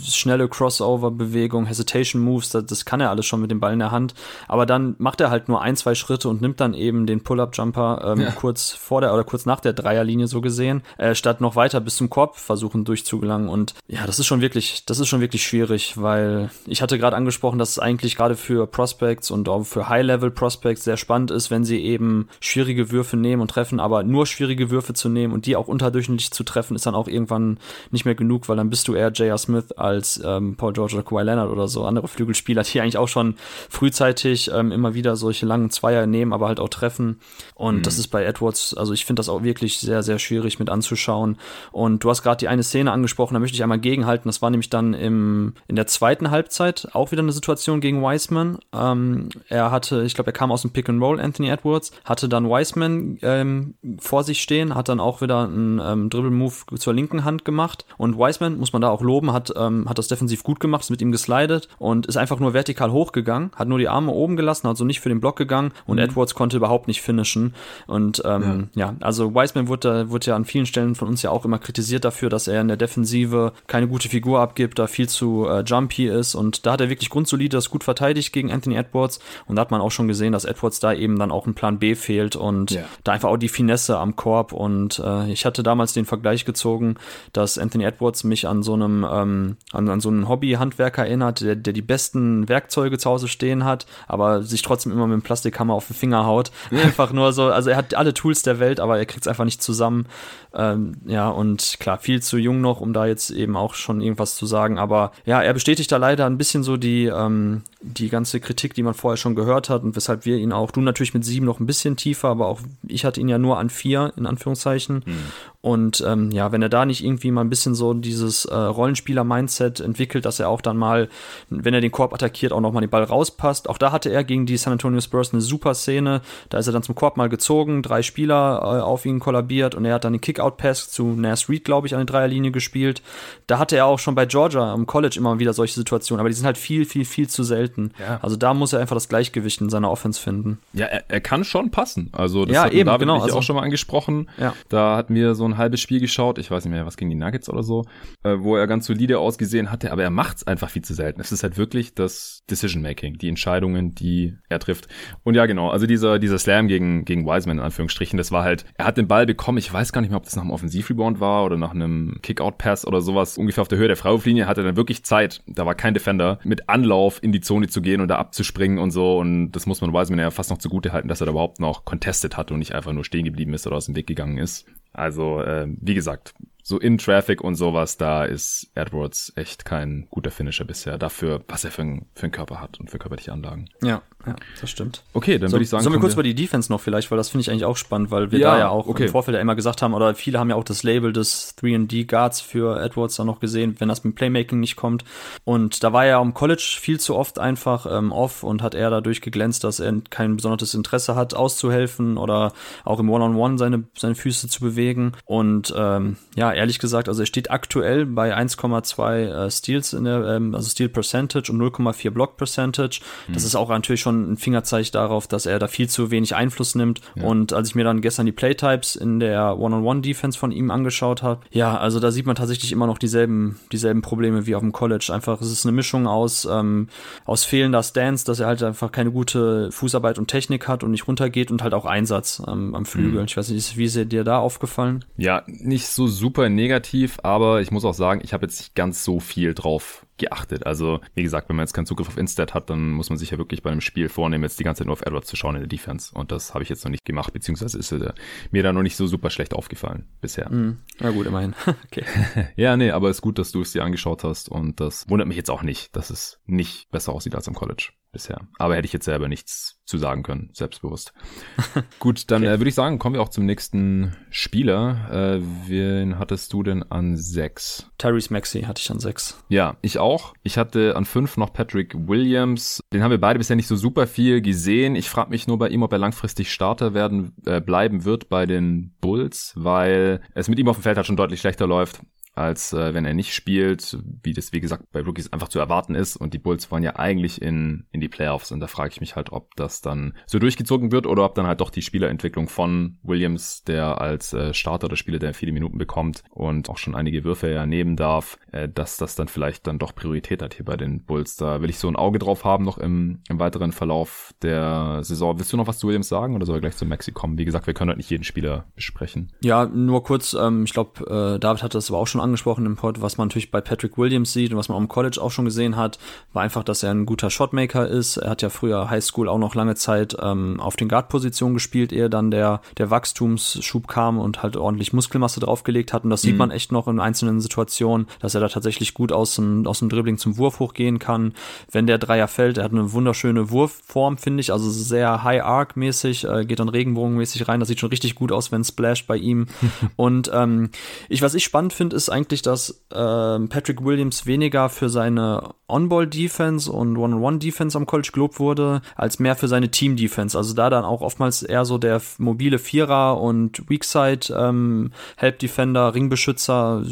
schnelle Crossover-Bewegung, Hesitation Moves, das, das, kann er alles schon mit dem Ball in der Hand. Aber dann macht er halt nur ein, zwei Schritte und nimmt dann eben den Pull-Up-Jumper ähm, ja. kurz vor der oder kurz nach der Dreierlinie so gesehen, äh, statt noch weiter bis zum Korb versuchen durchzugelangen. Und ja, das ist schon wirklich, das ist schon wirklich schwierig, weil ich hatte gerade angesprochen, dass es eigentlich gerade für Prospects und auch für High-Level-Prospects sehr spannend ist, wenn sie eben schwierige Würfe nehmen und treffen treffen, aber nur schwierige Würfe zu nehmen und die auch unterdurchschnittlich zu treffen, ist dann auch irgendwann nicht mehr genug, weil dann bist du eher J.R. Smith als ähm, Paul George oder Kawhi Leonard oder so andere Flügelspieler, die eigentlich auch schon frühzeitig ähm, immer wieder solche langen Zweier nehmen, aber halt auch treffen. Und mhm. das ist bei Edwards, also ich finde das auch wirklich sehr, sehr schwierig mit anzuschauen. Und du hast gerade die eine Szene angesprochen, da möchte ich einmal gegenhalten. Das war nämlich dann im, in der zweiten Halbzeit auch wieder eine Situation gegen Wiseman. Ähm, er hatte, ich glaube, er kam aus dem Pick and Roll, Anthony Edwards, hatte dann Wiseman ähm, vor sich stehen, hat dann auch wieder einen ähm, Dribble-Move zur linken Hand gemacht. Und Wiseman, muss man da auch loben, hat, ähm, hat das defensiv gut gemacht, ist mit ihm geslidet und ist einfach nur vertikal hochgegangen, hat nur die Arme oben gelassen, also nicht für den Block gegangen und mhm. Edwards konnte überhaupt nicht finishen. Und ähm, ja. ja. also Wiseman wurde, wurde ja an vielen Stellen von uns ja auch immer kritisiert dafür, dass er in der Defensive keine gute Figur abgibt, da viel zu äh, jumpy ist und da hat er wirklich grundsolide das gut verteidigt gegen Anthony Edwards und da hat man auch schon gesehen, dass Edwards da eben dann auch ein Plan B fehlt und ja. da einfach auch die Finesse am Korb und äh, ich hatte damals den Vergleich gezogen, dass Anthony Edwards mich an so einem ähm, an, an so einen Hobbyhandwerker erinnert, der, der die besten Werkzeuge zu Hause stehen hat, aber sich trotzdem immer mit dem Plastikhammer auf den Finger haut. [LAUGHS] Einfach nur so, also er hat alle Tools der Welt, aber er kriegt es einfach nicht zusammen. Ähm, ja, und klar, viel zu jung noch, um da jetzt eben auch schon irgendwas zu sagen. Aber ja, er bestätigt da leider ein bisschen so die, ähm, die ganze Kritik, die man vorher schon gehört hat und weshalb wir ihn auch, du natürlich mit sieben noch ein bisschen tiefer, aber auch ich hatte ihn ja nur an vier, in Anführungszeichen. Mhm. Und ähm, ja, wenn er da nicht irgendwie mal ein bisschen so dieses äh, Rollenspieler-Mindset entwickelt, dass er auch dann mal, wenn er den Korb attackiert, auch nochmal den Ball rauspasst. Auch da hatte er gegen die San Antonio Spurs eine super Szene. Da ist er dann zum Korb mal gezogen, drei Spieler äh, auf ihn kollabiert und er hat dann den Kick-Out-Pass zu Nas Reed, glaube ich, an der Dreierlinie gespielt. Da hatte er auch schon bei Georgia im College immer wieder solche Situationen, aber die sind halt viel, viel, viel zu selten. Ja. Also da muss er einfach das Gleichgewicht in seiner Offense finden. Ja, er, er kann schon passen. Also das ja, hat eben, David genau, also, auch schon mal angesprochen. Ja. Da hat mir so ein ein halbes Spiel geschaut, ich weiß nicht mehr, was gegen die Nuggets oder so, äh, wo er ganz solide ausgesehen hatte, aber er macht es einfach viel zu selten. Es ist halt wirklich das Decision-Making, die Entscheidungen, die er trifft. Und ja, genau, also dieser, dieser Slam gegen, gegen Wiseman in Anführungsstrichen, das war halt, er hat den Ball bekommen, ich weiß gar nicht mehr, ob das nach einem Offensivrebound war oder nach einem Kick-Out-Pass oder sowas, ungefähr auf der Höhe der Freiwurflinie, hatte er dann wirklich Zeit, da war kein Defender, mit Anlauf in die Zone zu gehen und da abzuspringen und so und das muss man Wiseman ja fast noch zugute halten, dass er da überhaupt noch contested hat und nicht einfach nur stehen geblieben ist oder aus dem Weg gegangen ist. Also, äh, wie gesagt, so in Traffic und sowas, da ist Edwards echt kein guter Finisher bisher. Dafür, was er für, ein, für einen Körper hat und für körperliche Anlagen. Ja, ja, das stimmt. Okay, dann so, würde ich sagen. Sollen wir kurz über die Defense noch vielleicht, weil das finde ich eigentlich auch spannend, weil wir ja, da ja auch okay. im Vorfeld ja immer gesagt haben, oder viele haben ja auch das Label des 3D Guards für Edwards dann noch gesehen, wenn das mit Playmaking nicht kommt. Und da war er am College viel zu oft einfach ähm, off und hat er dadurch geglänzt, dass er kein besonderes Interesse hat, auszuhelfen oder auch im One-on-One -on -One seine, seine Füße zu bewegen. Und ähm, ja, ehrlich gesagt, also er steht aktuell bei 1,2 äh, Steals in der, ähm, also Steal Percentage und 0,4 Block Percentage. Mhm. Das ist auch natürlich schon schon ein Fingerzeichen darauf, dass er da viel zu wenig Einfluss nimmt. Ja. Und als ich mir dann gestern die Playtypes in der One-on-One-Defense von ihm angeschaut habe, ja, also da sieht man tatsächlich immer noch dieselben, dieselben Probleme wie auf dem College. Einfach, es ist eine Mischung aus, ähm, aus fehlender Stance, dass er halt einfach keine gute Fußarbeit und Technik hat und nicht runtergeht und halt auch Einsatz ähm, am Flügel. Mhm. Ich weiß nicht, wie ist dir da aufgefallen? Ja, nicht so super negativ, aber ich muss auch sagen, ich habe jetzt nicht ganz so viel drauf geachtet. Also, wie gesagt, wenn man jetzt keinen Zugriff auf Instat hat, dann muss man sich ja wirklich bei einem Spiel vornehmen, jetzt die ganze Zeit nur auf Edwards zu schauen in der Defense. Und das habe ich jetzt noch nicht gemacht, beziehungsweise ist äh, mir da noch nicht so super schlecht aufgefallen bisher. Mm, na gut, immerhin. [LAUGHS] okay. [LAUGHS] ja, nee, aber es ist gut, dass du es dir angeschaut hast und das wundert mich jetzt auch nicht, dass es nicht besser aussieht als im College bisher. Aber hätte ich jetzt selber nichts zu sagen können, selbstbewusst. [LAUGHS] Gut, dann okay. äh, würde ich sagen, kommen wir auch zum nächsten Spieler. Äh, wen hattest du denn an sechs? Tyrese Maxey hatte ich an sechs. Ja, ich auch. Ich hatte an fünf noch Patrick Williams. Den haben wir beide bisher nicht so super viel gesehen. Ich frage mich nur bei ihm, ob er langfristig Starter werden äh, bleiben wird bei den Bulls, weil es mit ihm auf dem Feld halt schon deutlich schlechter läuft als äh, wenn er nicht spielt, wie das wie gesagt bei Rookies einfach zu erwarten ist und die Bulls wollen ja eigentlich in in die Playoffs und da frage ich mich halt, ob das dann so durchgezogen wird oder ob dann halt doch die Spielerentwicklung von Williams, der als äh, Starter der Spieler, der viele Minuten bekommt und auch schon einige Würfe ja nehmen darf, äh, dass das dann vielleicht dann doch Priorität hat hier bei den Bulls. Da will ich so ein Auge drauf haben noch im, im weiteren Verlauf der Saison. Willst du noch was zu Williams sagen oder soll er gleich zu Maxi kommen? Wie gesagt, wir können halt nicht jeden Spieler besprechen. Ja, nur kurz, ähm, ich glaube, äh, David hat das aber auch schon angesprochen im Pod, was man natürlich bei Patrick Williams sieht und was man am College auch schon gesehen hat, war einfach, dass er ein guter Shotmaker ist. Er hat ja früher Highschool auch noch lange Zeit ähm, auf den Guard-Positionen gespielt, ehe dann der, der Wachstumsschub kam und halt ordentlich Muskelmasse draufgelegt hat. Und das mhm. sieht man echt noch in einzelnen Situationen, dass er da tatsächlich gut aus dem, aus dem Dribbling zum Wurf hochgehen kann. Wenn der Dreier fällt, er hat eine wunderschöne Wurfform, finde ich, also sehr High-Arc-mäßig, äh, geht dann Regenbogenmäßig rein. Das sieht schon richtig gut aus, wenn Splash bei ihm. [LAUGHS] und ähm, ich, was ich spannend finde, ist eigentlich, dass äh, Patrick Williams weniger für seine On-Ball-Defense und One-on-One-Defense am College gelobt wurde, als mehr für seine Team-Defense. Also da dann auch oftmals eher so der mobile Vierer und Weakside ähm, Help-Defender, Ringbeschützer,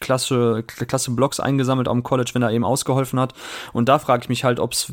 klasse, klasse Blocks eingesammelt am College, wenn er eben ausgeholfen hat. Und da frage ich mich halt, ob es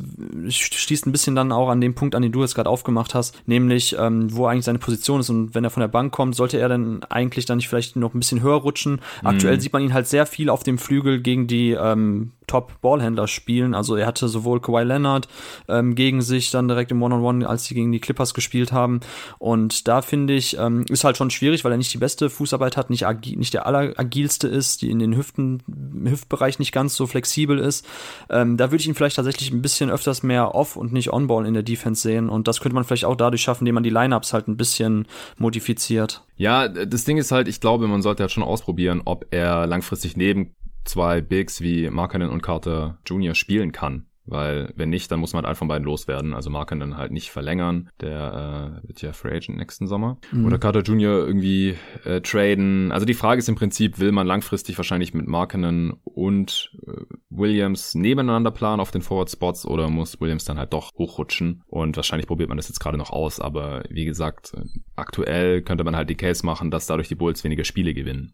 schließt ein bisschen dann auch an dem Punkt an, den du jetzt gerade aufgemacht hast, nämlich ähm, wo eigentlich seine Position ist und wenn er von der Bank kommt, sollte er dann eigentlich dann nicht vielleicht noch ein bisschen höher rutschen. Aktuell mhm. sieht man ihn halt sehr viel auf dem Flügel gegen die ähm, Top-Ballhändler spielen. Also er hatte sowohl Kawhi Leonard ähm, gegen sich dann direkt im One-on-One, -on -One, als sie gegen die Clippers gespielt haben. Und da finde ich, ähm, ist halt schon schwierig, weil er nicht die beste Fußarbeit hat, nicht, agi nicht der alleragilste ist, die in den Hüften, Hüftbereich nicht ganz so flexibel ist. Ähm, da würde ich ihn vielleicht tatsächlich ein bisschen öfters mehr off und nicht on-ball in der Defense sehen. Und das könnte man vielleicht auch dadurch schaffen, indem man die Lineups halt ein bisschen modifiziert. Ja, das Ding ist halt, ich glaube, man sollte halt schon ausprobieren, ob er langfristig neben zwei Bigs wie Markkanen und Carter Jr. spielen kann. Weil wenn nicht, dann muss man halt einen von beiden loswerden. Also Markkanen halt nicht verlängern. Der äh, wird ja Free Agent nächsten Sommer. Mhm. Oder Carter Jr. irgendwie äh, traden. Also die Frage ist im Prinzip, will man langfristig wahrscheinlich mit Markkanen und äh, Williams nebeneinander planen auf den Forward Spots oder muss Williams dann halt doch hochrutschen? Und wahrscheinlich probiert man das jetzt gerade noch aus. Aber wie gesagt, aktuell könnte man halt die Case machen, dass dadurch die Bulls weniger Spiele gewinnen.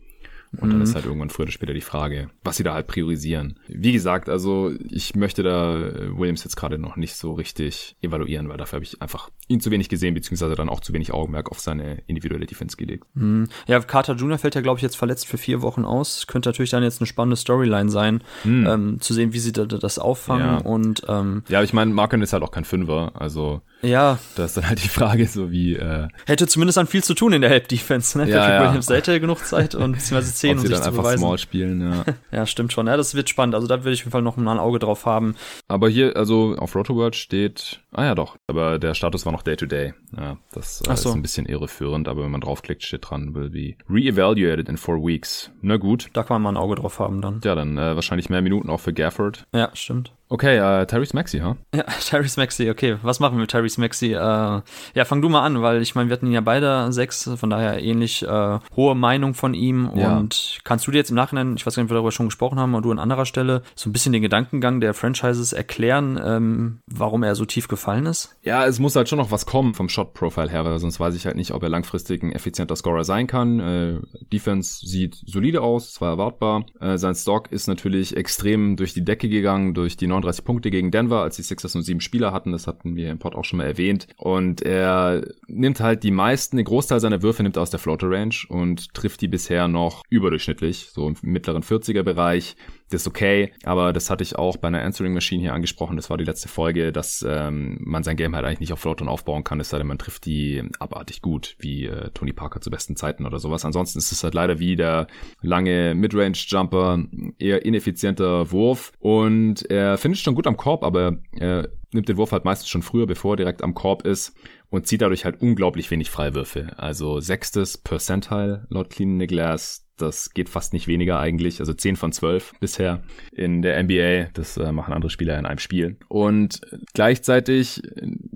Und mhm. dann ist halt irgendwann früher oder später die Frage, was sie da halt priorisieren. Wie gesagt, also ich möchte da äh, Williams jetzt gerade noch nicht so richtig evaluieren, weil dafür habe ich einfach ihn zu wenig gesehen, beziehungsweise dann auch zu wenig Augenmerk auf seine individuelle Defense gelegt. Mhm. Ja, Carter Jr. fällt ja, glaube ich, jetzt verletzt für vier Wochen aus. Könnte natürlich dann jetzt eine spannende Storyline sein, mhm. ähm, zu sehen, wie sie da, das auffangen. Ja. Und ähm, ja, ich meine, Marken ist halt auch kein Fünfer, also ja. Da ist dann halt die Frage so wie. Äh, hätte zumindest dann viel zu tun in der Help-Defense, ne? Ja, Patrick ja. Williams hätte genug Zeit und beziehungsweise 10, um sich dann zu einfach beweisen. Small spielen, ja. [LAUGHS] ja, stimmt schon. Ja, das wird spannend. Also da würde ich auf jeden Fall noch ein Auge drauf haben. Aber hier, also auf Rotoworld steht, ah ja doch, aber der Status war noch Day-to-Day. -Day. Ja, das äh, so. ist ein bisschen irreführend, aber wenn man draufklickt, steht dran, will be re-evaluated in four weeks. Na gut. Da kann man mal ein Auge drauf haben dann. Ja, dann äh, wahrscheinlich mehr Minuten auch für Gafford. Ja, stimmt. Okay, äh, Tyrese Maxi, ha? Huh? Ja, [LAUGHS] Tyrese Maxi, okay. Was machen wir mit Tyrese Maxi? Äh, ja, fang du mal an, weil ich meine, wir hatten ihn ja beide sechs, von daher ähnlich äh, hohe Meinung von ihm. Ja. Und kannst du dir jetzt im Nachhinein, ich weiß gar nicht, ob wir darüber schon gesprochen haben, oder du an anderer Stelle, so ein bisschen den Gedankengang der Franchises erklären, ähm, warum er so tief gefallen ist? Ja, es muss halt schon noch was kommen vom Shot-Profile her, weil sonst weiß ich halt nicht, ob er langfristig ein effizienter Scorer sein kann. Äh, Defense sieht solide aus, es war erwartbar. Äh, sein Stock ist natürlich extrem durch die Decke gegangen, durch die 39 Punkte gegen Denver, als die Sixers nur sieben Spieler hatten. Das hatten wir im Pod auch schon mal erwähnt. Und er nimmt halt die meisten, den Großteil seiner Würfe nimmt er aus der Floater Range und trifft die bisher noch überdurchschnittlich, so im mittleren 40er Bereich. Das ist okay, aber das hatte ich auch bei einer Answering Machine hier angesprochen. Das war die letzte Folge, dass ähm, man sein Game halt eigentlich nicht auf Floatern aufbauen kann, es sei denn, man trifft die abartig gut, wie äh, Tony Parker zu besten Zeiten oder sowas. Ansonsten ist es halt leider wie der lange Midrange-Jumper, eher ineffizienter Wurf und er findet schon gut am Korb, aber er nimmt den Wurf halt meistens schon früher, bevor er direkt am Korb ist und zieht dadurch halt unglaublich wenig Freiwürfe. Also sechstes Percentile laut Clean the Glass das geht fast nicht weniger eigentlich. Also 10 von 12 bisher in der NBA. Das äh, machen andere Spieler in einem Spiel. Und gleichzeitig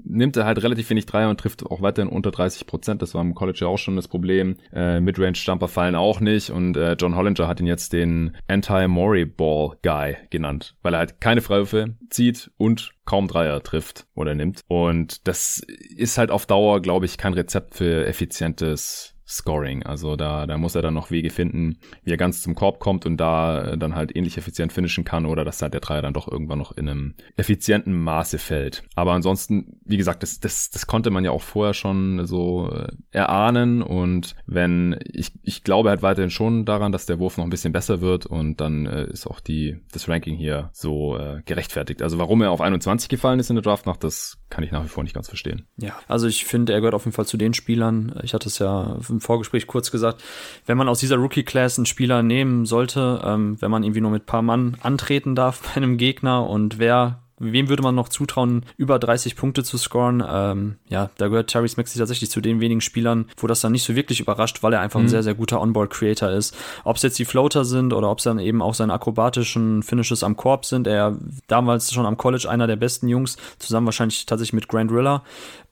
nimmt er halt relativ wenig Dreier und trifft auch weiterhin unter 30 Prozent. Das war im College ja auch schon das Problem. Äh, Midrange-Jumper fallen auch nicht. Und äh, John Hollinger hat ihn jetzt den Anti-Mori-Ball-Guy genannt, weil er halt keine Freiwürfe zieht und kaum Dreier trifft oder nimmt. Und das ist halt auf Dauer, glaube ich, kein Rezept für effizientes Scoring. Also da, da muss er dann noch Wege finden, wie er ganz zum Korb kommt und da äh, dann halt ähnlich effizient finishen kann oder dass halt der Dreier dann doch irgendwann noch in einem effizienten Maße fällt. Aber ansonsten, wie gesagt, das, das, das konnte man ja auch vorher schon so äh, erahnen und wenn, ich, ich glaube halt weiterhin schon daran, dass der Wurf noch ein bisschen besser wird und dann äh, ist auch die, das Ranking hier so äh, gerechtfertigt. Also warum er auf 21 gefallen ist in der Draft noch, das kann ich nach wie vor nicht ganz verstehen. Ja, also ich finde, er gehört auf jeden Fall zu den Spielern. Ich hatte es ja im Vorgespräch kurz gesagt, wenn man aus dieser Rookie-Class einen Spieler nehmen sollte, ähm, wenn man irgendwie nur mit paar Mann antreten darf [LAUGHS] bei einem Gegner und wer Wem würde man noch zutrauen, über 30 Punkte zu scoren? Ähm, ja, da gehört Terry Maxey tatsächlich zu den wenigen Spielern, wo das dann nicht so wirklich überrascht, weil er einfach mhm. ein sehr, sehr guter Onboard-Creator ist. Ob es jetzt die Floater sind oder ob es dann eben auch seine akrobatischen Finishes am Korb sind. Er damals schon am College einer der besten Jungs, zusammen wahrscheinlich tatsächlich mit Grant Riller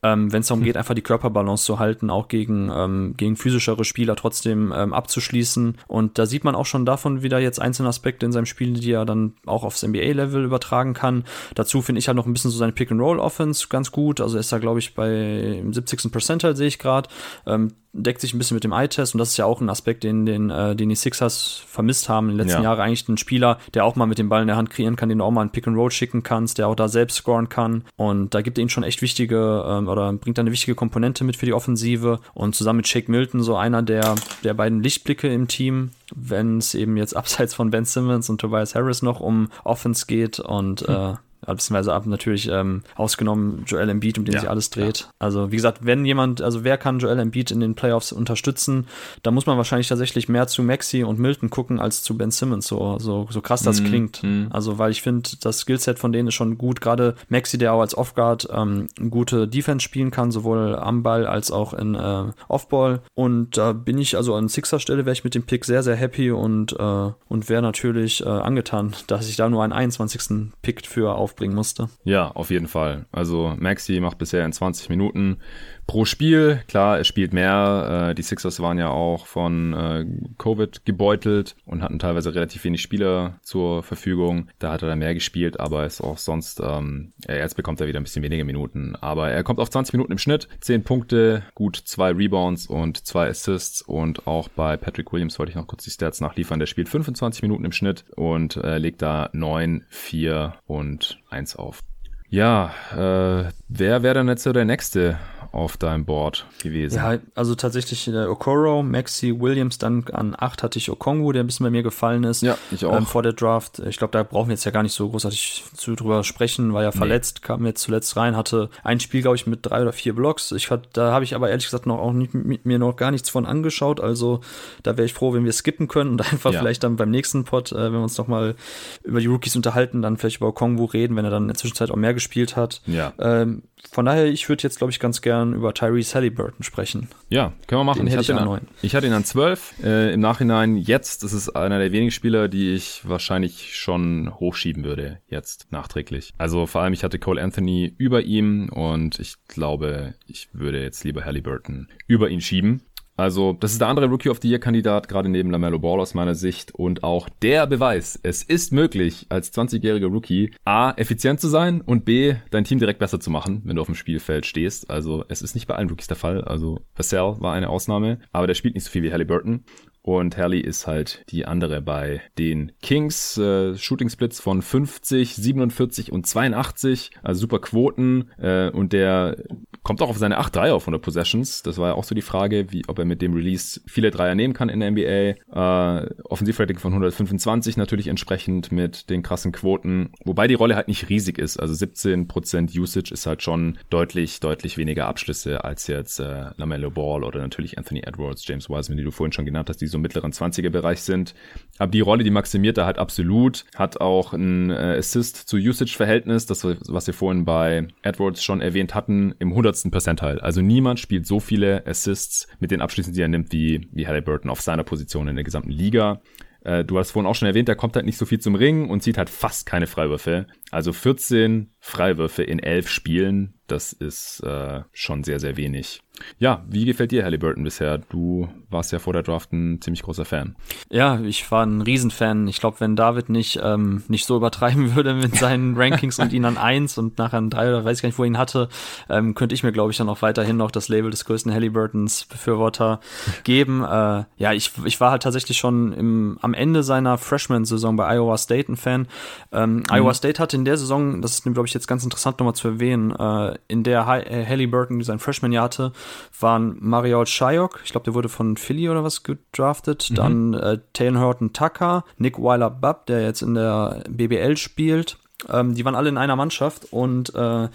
ähm, wenn es darum geht, einfach die Körperbalance zu halten, auch gegen, ähm, gegen physischere Spieler trotzdem ähm, abzuschließen. Und da sieht man auch schon davon wieder jetzt einzelne Aspekte in seinem Spiel, die er dann auch aufs NBA-Level übertragen kann. Dazu finde ich halt noch ein bisschen so seine Pick-and-Roll-Offense ganz gut. Also ist da, glaube ich, bei 70. Percentile sehe ich gerade. Ähm, deckt sich ein bisschen mit dem Eye-Test und das ist ja auch ein Aspekt, den, den, äh, den die Sixers vermisst haben in den letzten ja. Jahren. Eigentlich ein Spieler, der auch mal mit dem Ball in der Hand kreieren kann, den du auch mal ein Pick-and-Roll schicken kannst, der auch da selbst scoren kann. Und da gibt er ihnen schon echt wichtige ähm, oder bringt da eine wichtige Komponente mit für die Offensive. Und zusammen mit Shake Milton so einer der, der beiden Lichtblicke im Team, wenn es eben jetzt abseits von Ben Simmons und Tobias Harris noch um Offense geht und hm. äh, beziehungsweise ab natürlich ähm, ausgenommen Joel Embiid, um den ja, sich alles dreht. Ja. Also wie gesagt, wenn jemand, also wer kann Joel Embiid in den Playoffs unterstützen, da muss man wahrscheinlich tatsächlich mehr zu Maxi und Milton gucken als zu Ben Simmons, so, so, so krass das mm, klingt. Mm. Also weil ich finde, das Skillset von denen ist schon gut, gerade Maxi, der auch als Offguard ähm, gute Defense spielen kann, sowohl am Ball als auch in äh, Offball und da bin ich, also an Sixer Stelle wäre ich mit dem Pick sehr, sehr happy und, äh, und wäre natürlich äh, angetan, [LAUGHS] dass ich da nur einen 21. Pick für auf aufbringen musste. Ja, auf jeden Fall. Also Maxi macht bisher in 20 Minuten pro Spiel. Klar, er spielt mehr. Äh, die Sixers waren ja auch von äh, Covid gebeutelt und hatten teilweise relativ wenig Spieler zur Verfügung. Da hat er dann mehr gespielt, aber ist auch sonst, ähm, jetzt bekommt er wieder ein bisschen weniger Minuten. Aber er kommt auf 20 Minuten im Schnitt, 10 Punkte, gut zwei Rebounds und zwei Assists und auch bei Patrick Williams wollte ich noch kurz die Stats nachliefern. Der spielt 25 Minuten im Schnitt und äh, legt da 9, 4 und 1 auf. Ja, äh, wer wäre dann jetzt so der Nächste auf deinem Board gewesen? Ja, also tatsächlich äh, Okoro, Maxi, Williams, dann an 8 hatte ich Okongu, der ein bisschen bei mir gefallen ist. Ja, ich auch. Ähm, vor der Draft. Ich glaube, da brauchen wir jetzt ja gar nicht so großartig zu drüber sprechen, war ja verletzt, nee. kam jetzt zuletzt rein, hatte ein Spiel, glaube ich, mit drei oder vier Blocks. Ich hat, da habe ich aber ehrlich gesagt noch auch nicht, mit mir noch gar nichts von angeschaut. Also da wäre ich froh, wenn wir skippen können und [LAUGHS] einfach ja. vielleicht dann beim nächsten Pod, äh, wenn wir uns noch mal über die Rookies unterhalten, dann vielleicht über Okongu reden, wenn er dann in der Zwischenzeit auch mehr gespielt hat. Ja. Ähm, von daher, ich würde jetzt, glaube ich, ganz gern über Tyrese Halliburton sprechen. Ja, können wir machen. Ich hatte, ich, an, ich hatte, ihn an 12. Äh, Im Nachhinein jetzt, das ist einer der wenigen Spieler, die ich wahrscheinlich schon hochschieben würde, jetzt nachträglich. Also vor allem, ich hatte Cole Anthony über ihm und ich glaube, ich würde jetzt lieber Halliburton über ihn schieben. Also, das ist der andere Rookie of the Year-Kandidat, gerade neben LaMelo Ball aus meiner Sicht. Und auch der Beweis, es ist möglich, als 20-jähriger Rookie A, effizient zu sein und B, dein Team direkt besser zu machen, wenn du auf dem Spielfeld stehst. Also, es ist nicht bei allen Rookies der Fall. Also, Vassell war eine Ausnahme, aber der spielt nicht so viel wie Halliburton. Und Halley ist halt die andere bei den Kings. Äh, Shooting Splits von 50, 47 und 82. Also super Quoten. Äh, und der kommt auch auf seine 8 Dreier auf 100 Possessions. Das war ja auch so die Frage, wie, ob er mit dem Release viele Dreier nehmen kann in der NBA. Äh, Offensivrating von 125 natürlich entsprechend mit den krassen Quoten. Wobei die Rolle halt nicht riesig ist. Also 17% Usage ist halt schon deutlich, deutlich weniger Abschlüsse als jetzt äh, LaMelo Ball oder natürlich Anthony Edwards, James Wiseman, die du vorhin schon genannt hast, die so mittleren 20er-Bereich sind. Aber die Rolle, die maximiert er halt absolut, hat auch ein äh, Assist zu Usage-Verhältnis, das, was wir vorhin bei Edwards schon erwähnt hatten, im 100. Percentile. Also niemand spielt so viele Assists mit den Abschlüssen, die er nimmt, wie, wie Halliburton auf seiner Position in der gesamten Liga. Äh, du hast vorhin auch schon erwähnt, er kommt halt nicht so viel zum Ringen und sieht halt fast keine Freiwürfe. Also 14 Freiwürfe in 11 Spielen, das ist äh, schon sehr, sehr wenig. Ja, wie gefällt dir Halliburton bisher? Du warst ja vor der Draft ein ziemlich großer Fan. Ja, ich war ein Riesenfan. Ich glaube, wenn David nicht, ähm, nicht so übertreiben [LAUGHS] würde mit seinen Rankings und ihn an eins und nachher an drei oder weiß ich gar nicht, wo ihn hatte, ähm, könnte ich mir, glaube ich, dann auch weiterhin noch das Label des größten Halliburtons Befürworter [LAUGHS] geben. Äh, ja, ich, ich war halt tatsächlich schon im, am Ende seiner Freshman-Saison bei Iowa State ein Fan. Ähm, mhm. Iowa State hatte in der Saison, das ist, glaube ich, jetzt ganz interessant nochmal zu erwähnen, äh, in der äh, Halliburton sein Freshman-Jahr hatte, waren Mariol Shayok, ich glaube, der wurde von Philly oder was gedraftet, mhm. dann äh, Taylor Horton Tucker, Nick Weiler Bubb, der jetzt in der BBL spielt, Ähm, die waren alle in einer Mannschaft und äh,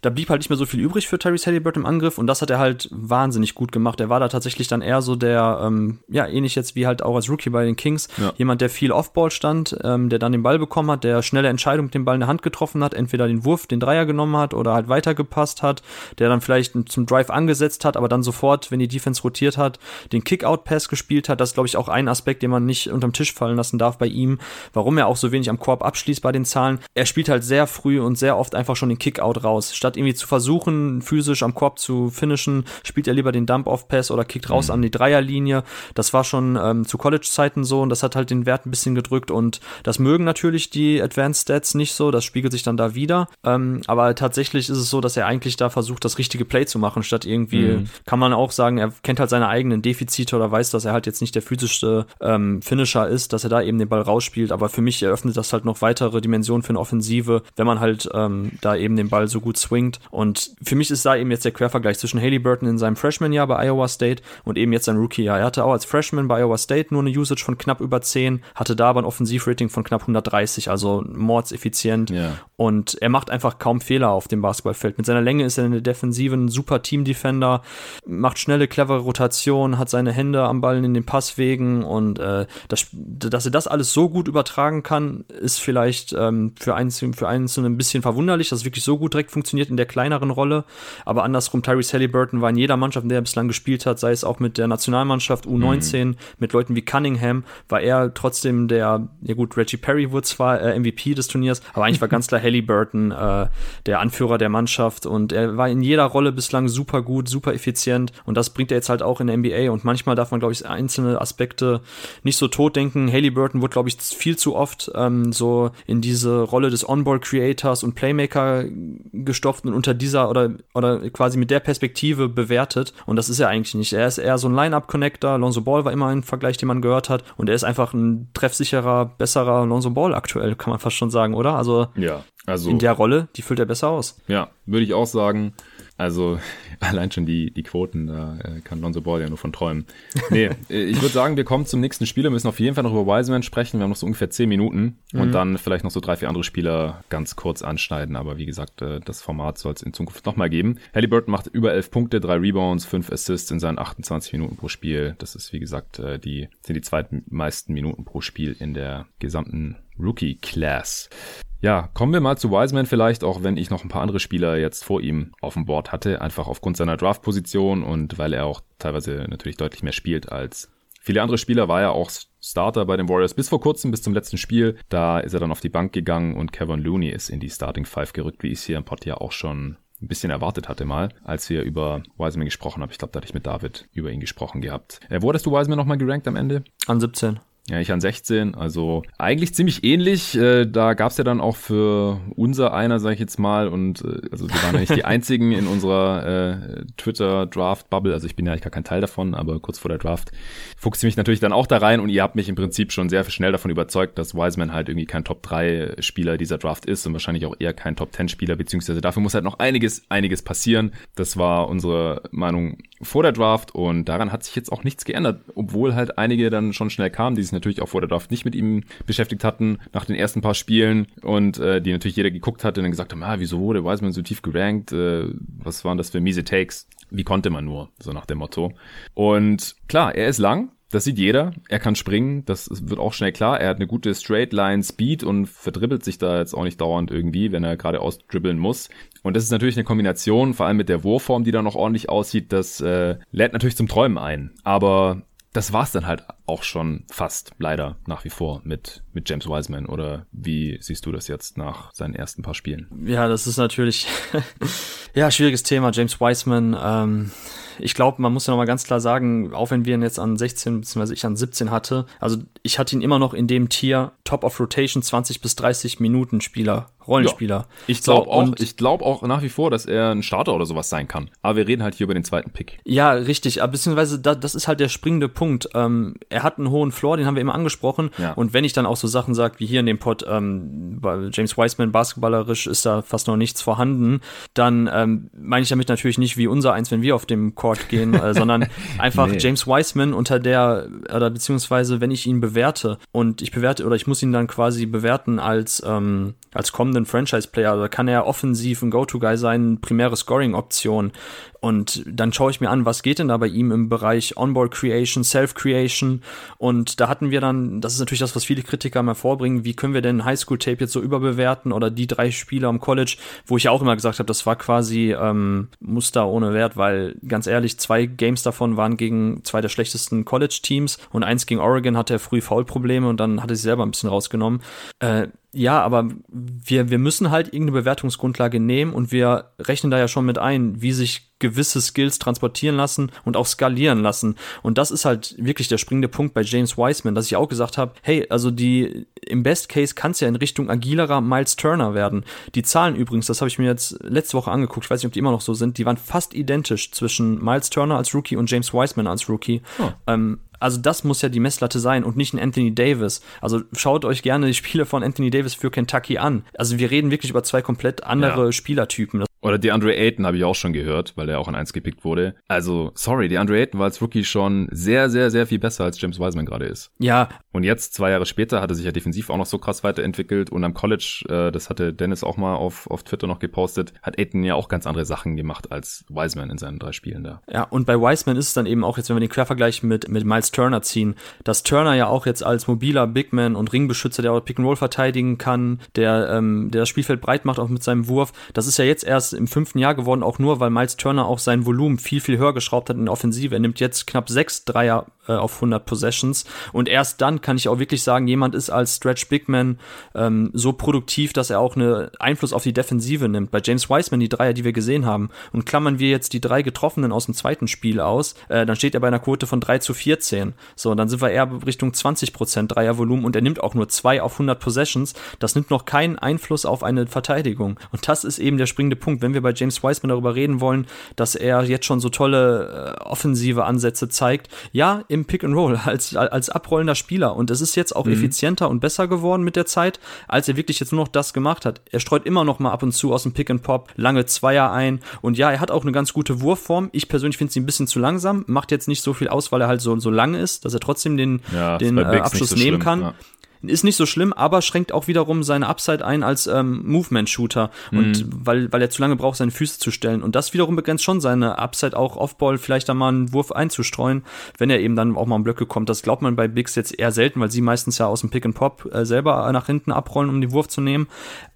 da blieb halt nicht mehr so viel übrig für Tyrese Halliburton im Angriff und das hat er halt wahnsinnig gut gemacht. Er war da tatsächlich dann eher so der, ähm, ja, ähnlich jetzt wie halt auch als Rookie bei den Kings, ja. jemand, der viel Offball stand, ähm, der dann den Ball bekommen hat, der schnelle Entscheidung mit dem Ball in der Hand getroffen hat, entweder den Wurf, den Dreier genommen hat oder halt weitergepasst hat, der dann vielleicht zum Drive angesetzt hat, aber dann sofort, wenn die Defense rotiert hat, den Kick-Out-Pass gespielt hat. Das ist, glaube ich, auch ein Aspekt, den man nicht unterm Tisch fallen lassen darf bei ihm, warum er auch so wenig am Korb abschließt bei den Zahlen. Er spielt halt sehr früh und sehr oft einfach schon den Kick-Out raus. Statt irgendwie zu versuchen, physisch am Korb zu finishen, spielt er lieber den Dump-Off-Pass oder kickt raus mhm. an die Dreierlinie. Das war schon ähm, zu College-Zeiten so und das hat halt den Wert ein bisschen gedrückt und das mögen natürlich die Advanced Stats nicht so, das spiegelt sich dann da wieder. Ähm, aber tatsächlich ist es so, dass er eigentlich da versucht, das richtige Play zu machen, statt irgendwie, mhm. kann man auch sagen, er kennt halt seine eigenen Defizite oder weiß, dass er halt jetzt nicht der physischste ähm, Finisher ist, dass er da eben den Ball rausspielt. Aber für mich eröffnet das halt noch weitere Dimensionen für eine Offensive, wenn man halt ähm, da eben den Ball so gut swingt. Und für mich ist da eben jetzt der Quervergleich zwischen Haley Burton in seinem Freshman-Jahr bei Iowa State und eben jetzt sein Rookie-Jahr. Er hatte auch als Freshman bei Iowa State nur eine Usage von knapp über 10, hatte da aber ein Offensivrating von knapp 130, also mordseffizient. Yeah. Und er macht einfach kaum Fehler auf dem Basketballfeld. Mit seiner Länge ist er in der Defensive ein super Team-Defender, macht schnelle, clevere Rotation, hat seine Hände am Ball in den Passwegen und äh, das, dass er das alles so gut übertragen kann, ist vielleicht ähm, für Einzelne, für Einzelne ein bisschen verwunderlich, dass es wirklich so gut direkt funktioniert in der kleineren Rolle. Aber andersrum, Tyrese Halliburton war in jeder Mannschaft, in der er bislang gespielt hat, sei es auch mit der Nationalmannschaft U19, mhm. mit Leuten wie Cunningham, war er trotzdem der, ja gut, Reggie Perry wurde zwar äh, MVP des Turniers, aber eigentlich war ganz klar [LAUGHS] Halliburton äh, der Anführer der Mannschaft und er war in jeder Rolle bislang super gut, super effizient und das bringt er jetzt halt auch in der NBA und manchmal darf man, glaube ich, einzelne Aspekte nicht so tot denken. Halliburton wurde, glaube ich, viel zu oft ähm, so in diese Rolle des On-Ball-Creators und Playmaker gestopft und unter dieser oder, oder quasi mit der Perspektive bewertet und das ist er eigentlich nicht. Er ist eher so ein Line-Up-Connector. Lonzo Ball war immer ein Vergleich, den man gehört hat und er ist einfach ein treffsicherer, besserer Lonzo Ball aktuell, kann man fast schon sagen, oder? Also, ja, also in der Rolle, die füllt er besser aus. Ja, würde ich auch sagen. Also [LAUGHS] allein schon die, die Quoten, da äh, kann Lonzo Ball ja nur von träumen. Nee, [LAUGHS] äh, ich würde sagen, wir kommen zum nächsten Spieler, müssen auf jeden Fall noch über Wiseman sprechen. Wir haben noch so ungefähr zehn Minuten mhm. und dann vielleicht noch so drei, vier andere Spieler ganz kurz anschneiden. Aber wie gesagt, äh, das Format soll es in Zukunft nochmal geben. Halliburton macht über elf Punkte, drei Rebounds, fünf Assists in seinen 28 Minuten pro Spiel. Das ist, wie gesagt, die, sind die zweitmeisten Minuten pro Spiel in der gesamten Rookie Class. Ja, kommen wir mal zu Wiseman vielleicht, auch wenn ich noch ein paar andere Spieler jetzt vor ihm auf dem Board hatte, einfach aufgrund seiner Draft-Position und weil er auch teilweise natürlich deutlich mehr spielt als viele andere Spieler, war er auch Starter bei den Warriors bis vor kurzem, bis zum letzten Spiel. Da ist er dann auf die Bank gegangen und Kevin Looney ist in die Starting Five gerückt, wie ich es hier im Pod ja auch schon ein bisschen erwartet hatte mal, als wir über Wiseman gesprochen haben. Ich glaube, da hatte ich mit David über ihn gesprochen gehabt. Äh, wo hattest du Wiseman nochmal gerankt am Ende? An 17. Ja, ich an 16, also eigentlich ziemlich ähnlich. Äh, da gab's ja dann auch für unser einer, sage ich jetzt mal, und äh, also wir waren ja nicht die [LAUGHS] einzigen in unserer äh, Twitter-Draft-Bubble, also ich bin ja eigentlich gar kein Teil davon, aber kurz vor der Draft fuchse mich natürlich dann auch da rein und ihr habt mich im Prinzip schon sehr schnell davon überzeugt, dass Wiseman halt irgendwie kein Top-3-Spieler dieser Draft ist und wahrscheinlich auch eher kein Top-10-Spieler, beziehungsweise dafür muss halt noch einiges, einiges passieren. Das war unsere Meinung vor der Draft und daran hat sich jetzt auch nichts geändert, obwohl halt einige dann schon schnell kamen, die sich natürlich auch vor der Draft nicht mit ihm beschäftigt hatten, nach den ersten paar Spielen und äh, die natürlich jeder geguckt hatte und dann gesagt haben, ah, wieso wurde Wiseman so tief gerankt, äh, was waren das für miese Takes, wie konnte man nur, so nach dem Motto. Und klar, er ist lang, das sieht jeder. Er kann springen, das wird auch schnell klar. Er hat eine gute Straight Line Speed und verdribbelt sich da jetzt auch nicht dauernd irgendwie, wenn er geradeaus dribbeln muss. Und das ist natürlich eine Kombination, vor allem mit der Wurfform, die da noch ordentlich aussieht, das äh, lädt natürlich zum Träumen ein. Aber das war's dann halt auch schon fast, leider, nach wie vor mit, mit James Wiseman. Oder wie siehst du das jetzt nach seinen ersten paar Spielen? Ja, das ist natürlich, [LAUGHS] ja, schwieriges Thema. James Wiseman, ähm, ich glaube, man muss ja nochmal ganz klar sagen, auch wenn wir ihn jetzt an 16 bzw. ich an 17 hatte, also ich hatte ihn immer noch in dem Tier Top of Rotation 20 bis 30 Minuten Spieler Rollenspieler. Ja, ich glaube so, auch, ich glaube auch nach wie vor, dass er ein Starter oder sowas sein kann. Aber wir reden halt hier über den zweiten Pick. Ja, richtig. Beziehungsweise da, das ist halt der springende Punkt. Ähm, er hat einen hohen Floor, den haben wir immer angesprochen. Ja. Und wenn ich dann auch so Sachen sagt, wie hier in dem Pod, ähm, James Wiseman basketballerisch ist da fast noch nichts vorhanden, dann ähm, meine ich damit natürlich nicht wie unser eins, wenn wir auf dem Court gehen, äh, [LAUGHS] sondern einfach nee. James Wiseman unter der, oder beziehungsweise wenn ich ihn bewerte und ich bewerte, oder ich muss ihn dann quasi bewerten als, ähm, als kommenden Franchise-Player, da kann er offensiv ein Go-To-Guy sein, primäre Scoring-Option. Und dann schaue ich mir an, was geht denn da bei ihm im Bereich Onboard Creation, Self-Creation. Und da hatten wir dann, das ist natürlich das, was viele Kritiker mal vorbringen, wie können wir denn Highschool-Tape jetzt so überbewerten oder die drei Spieler am College, wo ich ja auch immer gesagt habe, das war quasi ähm, Muster ohne Wert, weil ganz ehrlich, zwei Games davon waren gegen zwei der schlechtesten College-Teams und eins gegen Oregon hatte er früh Foul-Probleme und dann hatte sie selber ein bisschen rausgenommen. Äh, ja, aber wir, wir müssen halt irgendeine Bewertungsgrundlage nehmen und wir rechnen da ja schon mit ein, wie sich gewisse Skills transportieren lassen und auch skalieren lassen. Und das ist halt wirklich der springende Punkt bei James Wiseman, dass ich auch gesagt habe, hey, also die im Best Case kann es ja in Richtung agilerer Miles Turner werden. Die Zahlen übrigens, das habe ich mir jetzt letzte Woche angeguckt, ich weiß nicht, ob die immer noch so sind, die waren fast identisch zwischen Miles Turner als Rookie und James Wiseman als Rookie. Oh. Ähm, also das muss ja die Messlatte sein und nicht ein Anthony Davis. Also schaut euch gerne die Spiele von Anthony Davis für Kentucky an. Also wir reden wirklich über zwei komplett andere ja. Spielertypen. Oder die Andre Ayton habe ich auch schon gehört, weil er auch an eins gepickt wurde. Also, sorry, die Andre Ayton war als Rookie schon sehr, sehr, sehr viel besser, als James Wiseman gerade ist. Ja. Und jetzt, zwei Jahre später, hat er sich ja defensiv auch noch so krass weiterentwickelt. Und am College, äh, das hatte Dennis auch mal auf, auf Twitter noch gepostet, hat Ayton ja auch ganz andere Sachen gemacht als Wiseman in seinen drei Spielen da. Ja, und bei Wiseman ist es dann eben auch, jetzt wenn wir den Quervergleich mit, mit Miles Turner ziehen, dass Turner ja auch jetzt als mobiler Bigman und Ringbeschützer, der auch Pick and Roll verteidigen kann, der, ähm, der das Spielfeld breit macht, auch mit seinem Wurf, das ist ja jetzt erst im fünften Jahr geworden auch nur, weil Miles Turner auch sein Volumen viel, viel höher geschraubt hat in der Offensive. Er nimmt jetzt knapp sechs Dreier äh, auf 100 Possessions und erst dann kann ich auch wirklich sagen, jemand ist als Stretch Bigman ähm, so produktiv, dass er auch einen Einfluss auf die Defensive nimmt. Bei James Wiseman, die Dreier, die wir gesehen haben, und klammern wir jetzt die drei Getroffenen aus dem zweiten Spiel aus, äh, dann steht er bei einer Quote von 3 zu 14. So, dann sind wir eher Richtung 20% Dreiervolumen und er nimmt auch nur zwei auf 100 Possessions. Das nimmt noch keinen Einfluss auf eine Verteidigung. Und das ist eben der springende Punkt. Wenn wir bei James Wiseman darüber reden wollen, dass er jetzt schon so tolle äh, offensive Ansätze zeigt. Ja, im Pick and Roll als, als abrollender Spieler. Und es ist jetzt auch mhm. effizienter und besser geworden mit der Zeit, als er wirklich jetzt nur noch das gemacht hat. Er streut immer noch mal ab und zu aus dem Pick and Pop lange Zweier ein. Und ja, er hat auch eine ganz gute Wurfform. Ich persönlich finde sie ein bisschen zu langsam. Macht jetzt nicht so viel aus, weil er halt so, so lang ist, dass er trotzdem den, ja, den äh, Abschluss so nehmen schlimm, kann. Ja. Ist nicht so schlimm, aber schränkt auch wiederum seine Upside ein als ähm, Movement-Shooter. Und mhm. weil, weil er zu lange braucht, seine Füße zu stellen. Und das wiederum begrenzt schon seine Upside auch Offball vielleicht da mal einen Wurf einzustreuen, wenn er eben dann auch mal um Blöcke kommt. Das glaubt man bei Bigs jetzt eher selten, weil sie meistens ja aus dem Pick and Pop äh, selber nach hinten abrollen, um den Wurf zu nehmen.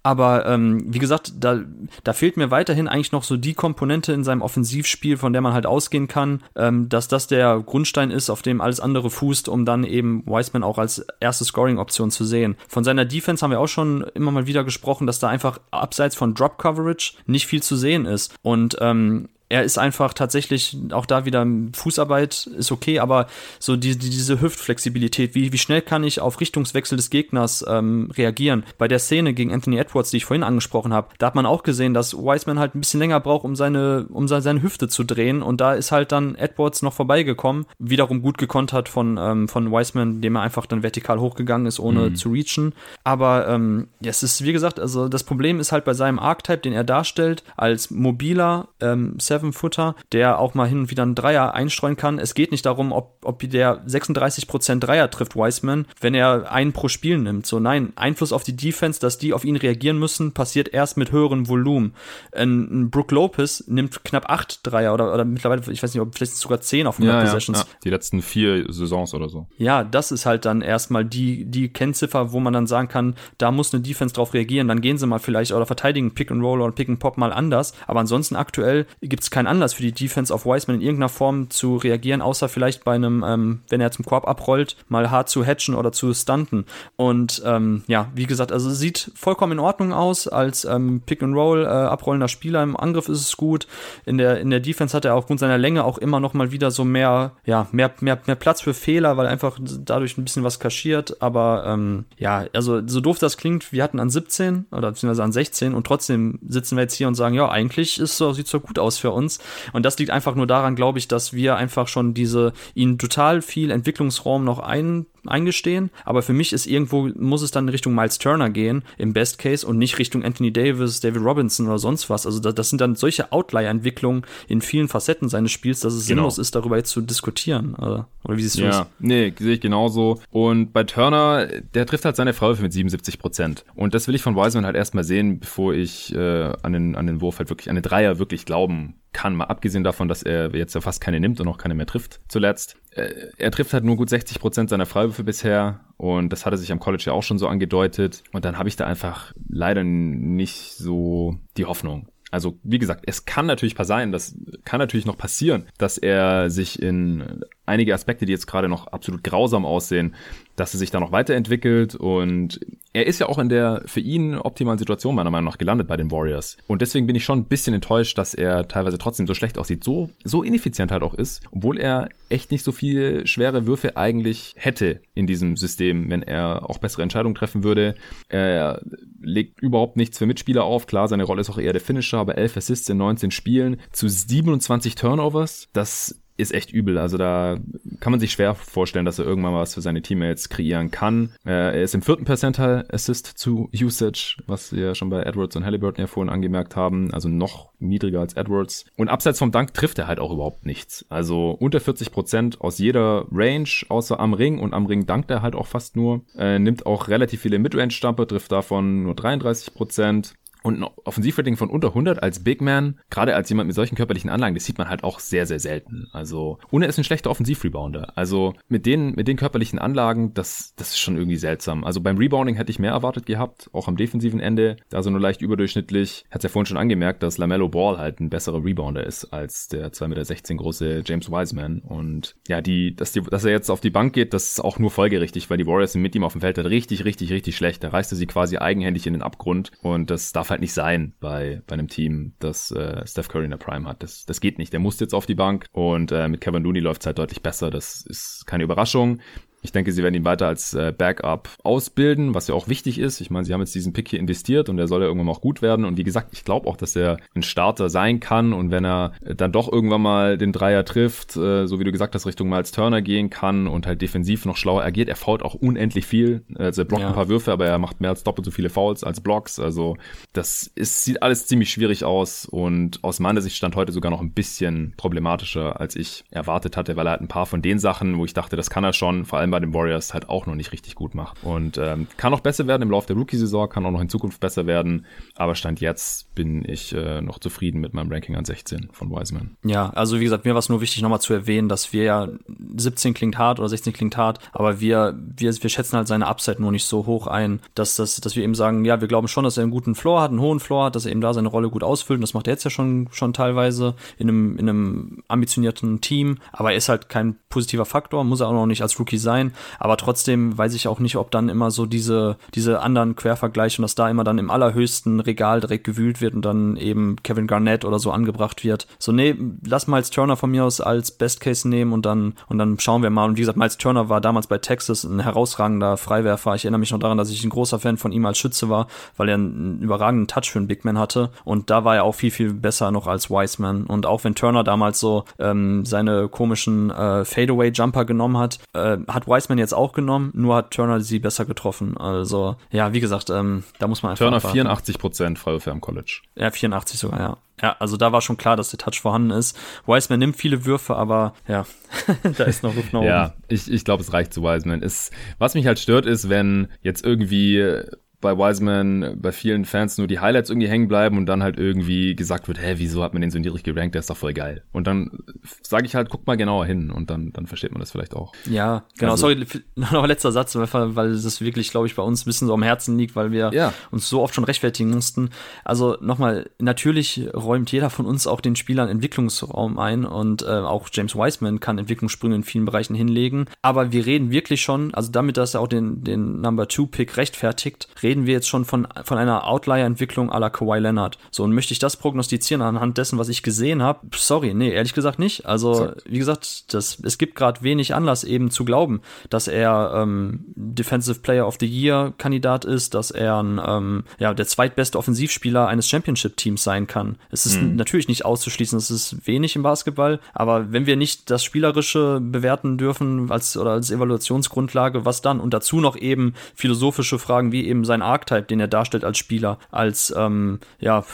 Aber ähm, wie gesagt, da, da fehlt mir weiterhin eigentlich noch so die Komponente in seinem Offensivspiel, von der man halt ausgehen kann, ähm, dass das der Grundstein ist, auf dem alles andere fußt, um dann eben Wiseman auch als erste Scoring-Option zu sehen. Von seiner Defense haben wir auch schon immer mal wieder gesprochen, dass da einfach abseits von Drop Coverage nicht viel zu sehen ist. Und ähm, er ist einfach tatsächlich auch da wieder Fußarbeit ist okay, aber so die, die, diese Hüftflexibilität, wie, wie schnell kann ich auf Richtungswechsel des Gegners ähm, reagieren? Bei der Szene gegen Anthony Edwards, die ich vorhin angesprochen habe, da hat man auch gesehen, dass Wiseman halt ein bisschen länger braucht, um seine, um seine Hüfte zu drehen und da ist halt dann Edwards noch vorbeigekommen, wiederum gut gekontert von, ähm, von Wiseman, dem er einfach dann vertikal hochgegangen ist, ohne mhm. zu reachen. Aber ähm, ja, es ist, wie gesagt, also das Problem ist halt bei seinem Archetype, den er darstellt, als mobiler ähm, Seven-Footer, der auch mal hin und wieder einen Dreier einstreuen kann. Es geht nicht darum, ob, ob der 36% Dreier trifft, Wiseman, wenn er einen pro Spiel nimmt. So, nein, Einfluss auf die Defense, dass die auf ihn reagieren müssen, passiert erst mit höherem Volumen. Ein, ein Brook Lopez nimmt knapp acht Dreier oder, oder mittlerweile, ich weiß nicht, ob vielleicht sogar zehn auf 100 ja, Possessions. Ja, ja. Die letzten vier Saisons oder so. Ja, das ist halt dann erstmal die, die Kennziffer, wo man dann sagen kann, da muss eine Defense drauf reagieren, dann gehen sie mal vielleicht oder verteidigen Pick and Roll oder Pick and Pop mal anders. Aber ansonsten aktuell gibt es es keinen Anlass für die Defense auf Wiseman in irgendeiner Form zu reagieren, außer vielleicht bei einem, ähm, wenn er zum Korb abrollt, mal hart zu hatchen oder zu stunten. Und ähm, ja, wie gesagt, also sieht vollkommen in Ordnung aus als ähm, Pick-and-Roll äh, abrollender Spieler. Im Angriff ist es gut. In der, in der Defense hat er aufgrund seiner Länge auch immer noch mal wieder so mehr, ja, mehr, mehr, mehr Platz für Fehler, weil einfach dadurch ein bisschen was kaschiert. Aber ähm, ja, also so doof das klingt, wir hatten an 17 oder beziehungsweise an 16 und trotzdem sitzen wir jetzt hier und sagen, ja, eigentlich ist so, sieht so gut aus für uns. Und das liegt einfach nur daran, glaube ich, dass wir einfach schon diese, ihnen total viel Entwicklungsraum noch ein eingestehen, aber für mich ist irgendwo, muss es dann in Richtung Miles Turner gehen, im Best Case, und nicht Richtung Anthony Davis, David Robinson oder sonst was. Also das, das sind dann solche Outlier-Entwicklungen in vielen Facetten seines Spiels, dass es genau. sinnlos ist, darüber jetzt zu diskutieren. Oder, oder wie siehst du ja, das? Nee, sehe ich genauso. Und bei Turner, der trifft halt seine Freiwürfe mit 77 Prozent. Und das will ich von Wiseman halt erstmal sehen, bevor ich äh, an, den, an den Wurf halt wirklich, an den Dreier wirklich glauben kann, mal abgesehen davon, dass er jetzt ja fast keine nimmt und auch keine mehr trifft zuletzt. Äh, er trifft halt nur gut 60 Prozent seiner Freiwürfe bisher und das hatte sich am College ja auch schon so angedeutet und dann habe ich da einfach leider nicht so die Hoffnung. Also wie gesagt, es kann natürlich sein, das kann natürlich noch passieren, dass er sich in einige Aspekte, die jetzt gerade noch absolut grausam aussehen, dass er sich da noch weiterentwickelt und er ist ja auch in der für ihn optimalen Situation meiner Meinung nach gelandet bei den Warriors. Und deswegen bin ich schon ein bisschen enttäuscht, dass er teilweise trotzdem so schlecht aussieht, so, so ineffizient halt auch ist, obwohl er echt nicht so viele schwere Würfe eigentlich hätte in diesem System, wenn er auch bessere Entscheidungen treffen würde. Er legt überhaupt nichts für Mitspieler auf. Klar, seine Rolle ist auch eher der Finisher, aber 11 Assists in 19 Spielen zu 27 Turnovers. Das ist echt übel. Also da kann man sich schwer vorstellen, dass er irgendwann mal was für seine Teammates kreieren kann. Äh, er ist im vierten Percentile Assist zu Usage, was wir schon bei Edwards und Halliburton ja vorhin angemerkt haben. Also noch niedriger als Edwards. Und abseits vom Dank trifft er halt auch überhaupt nichts. Also unter 40 Prozent aus jeder Range, außer am Ring. Und am Ring dankt er halt auch fast nur. Äh, nimmt auch relativ viele Midrange-Stamper, trifft davon nur 33 Prozent. Und ein Offensivrating von unter 100 als Big Man, gerade als jemand mit solchen körperlichen Anlagen, das sieht man halt auch sehr, sehr selten. Also, er ist ein schlechter Offensivrebounder. Also, mit den, mit den körperlichen Anlagen, das, das ist schon irgendwie seltsam. Also, beim Rebounding hätte ich mehr erwartet gehabt, auch am defensiven Ende. Da so nur leicht überdurchschnittlich. Hat's ja vorhin schon angemerkt, dass LaMelo Ball halt ein besserer Rebounder ist als der 2,16 Meter große James Wiseman. Und ja, die, dass, die, dass er jetzt auf die Bank geht, das ist auch nur folgerichtig, weil die Warriors sind mit ihm auf dem Feld halt richtig, richtig, richtig schlecht. Da reißt er sie quasi eigenhändig in den Abgrund. Und das darf halt halt nicht sein bei, bei einem Team, das äh, Steph Curry in der Prime hat. Das, das geht nicht. Der muss jetzt auf die Bank und äh, mit Kevin Looney läuft es halt deutlich besser. Das ist keine Überraschung. Ich denke, sie werden ihn weiter als äh, Backup ausbilden, was ja auch wichtig ist. Ich meine, sie haben jetzt diesen Pick hier investiert und der soll ja irgendwann mal auch gut werden. Und wie gesagt, ich glaube auch, dass er ein Starter sein kann. Und wenn er dann doch irgendwann mal den Dreier trifft, äh, so wie du gesagt hast, Richtung Miles Turner gehen kann und halt defensiv noch schlauer agiert, er fault auch unendlich viel. Also er blockt ja. ein paar Würfe, aber er macht mehr als doppelt so viele Fouls als Blocks. Also das ist, sieht alles ziemlich schwierig aus und aus meiner Sicht stand heute sogar noch ein bisschen problematischer, als ich erwartet hatte, weil er halt ein paar von den Sachen, wo ich dachte, das kann er schon, vor allem allem bei den Warriors halt auch noch nicht richtig gut macht. Und ähm, kann auch besser werden im Laufe der Rookie-Saison, kann auch noch in Zukunft besser werden. Aber Stand jetzt bin ich äh, noch zufrieden mit meinem Ranking an 16 von Wiseman. Ja, also wie gesagt, mir war es nur wichtig, nochmal zu erwähnen, dass wir ja 17 klingt hart oder 16 klingt hart, aber wir, wir, wir schätzen halt seine Upside nur nicht so hoch ein, dass, das, dass wir eben sagen, ja, wir glauben schon, dass er einen guten Floor hat, einen hohen Floor hat, dass er eben da seine Rolle gut ausfüllt. Und das macht er jetzt ja schon, schon teilweise in einem, in einem ambitionierten Team. Aber er ist halt kein positiver Faktor, muss er auch noch nicht als Rookie sein sein. Aber trotzdem weiß ich auch nicht, ob dann immer so diese, diese anderen Quervergleiche und dass da immer dann im allerhöchsten Regal direkt gewühlt wird und dann eben Kevin Garnett oder so angebracht wird. So, nee, lass Miles Turner von mir aus als Best Case nehmen und dann, und dann schauen wir mal. Und wie gesagt, Miles Turner war damals bei Texas ein herausragender Freiwerfer. Ich erinnere mich noch daran, dass ich ein großer Fan von ihm als Schütze war, weil er einen überragenden Touch für einen Big Man hatte. Und da war er auch viel, viel besser noch als Wiseman. Und auch wenn Turner damals so ähm, seine komischen äh, Fadeaway-Jumper genommen hat, äh, hat Wiseman jetzt auch genommen, nur hat Turner sie besser getroffen. Also, ja, wie gesagt, ähm, da muss man einfach. Turner abwarten. 84 Prozent Freiwürfe am College. Ja, 84 sogar, ja. Ja, also da war schon klar, dass der Touch vorhanden ist. Wiseman nimmt viele Würfe, aber ja, [LAUGHS] da ist noch Luft nach oben. Ja, ich, ich glaube, es reicht zu Wiseman. Ist, was mich halt stört, ist, wenn jetzt irgendwie bei Wiseman bei vielen Fans nur die Highlights irgendwie hängen bleiben und dann halt irgendwie gesagt wird, hä, wieso hat man den so niedrig gerankt, der ist doch voll geil. Und dann sage ich halt, guck mal genauer hin und dann, dann versteht man das vielleicht auch. Ja, genau, also, sorry, [LAUGHS] noch ein letzter Satz, weil das wirklich, glaube ich, bei uns ein bisschen so am Herzen liegt, weil wir ja. uns so oft schon rechtfertigen mussten. Also nochmal, natürlich räumt jeder von uns auch den Spielern Entwicklungsraum ein und äh, auch James Wiseman kann Entwicklungssprünge in vielen Bereichen hinlegen, aber wir reden wirklich schon, also damit, dass er auch den, den Number Two Pick rechtfertigt, reden wir jetzt schon von, von einer Outlier-Entwicklung à la Kawhi Leonard. So, und möchte ich das prognostizieren anhand dessen, was ich gesehen habe? Sorry, nee, ehrlich gesagt nicht. Also, so. wie gesagt, das, es gibt gerade wenig Anlass eben zu glauben, dass er ähm, Defensive Player of the Year Kandidat ist, dass er ein, ähm, ja, der zweitbeste Offensivspieler eines Championship-Teams sein kann. Es ist hm. natürlich nicht auszuschließen, es ist wenig im Basketball, aber wenn wir nicht das Spielerische bewerten dürfen als, oder als Evaluationsgrundlage, was dann? Und dazu noch eben philosophische Fragen wie eben sein Archetype, den er darstellt als Spieler, als ähm, ja,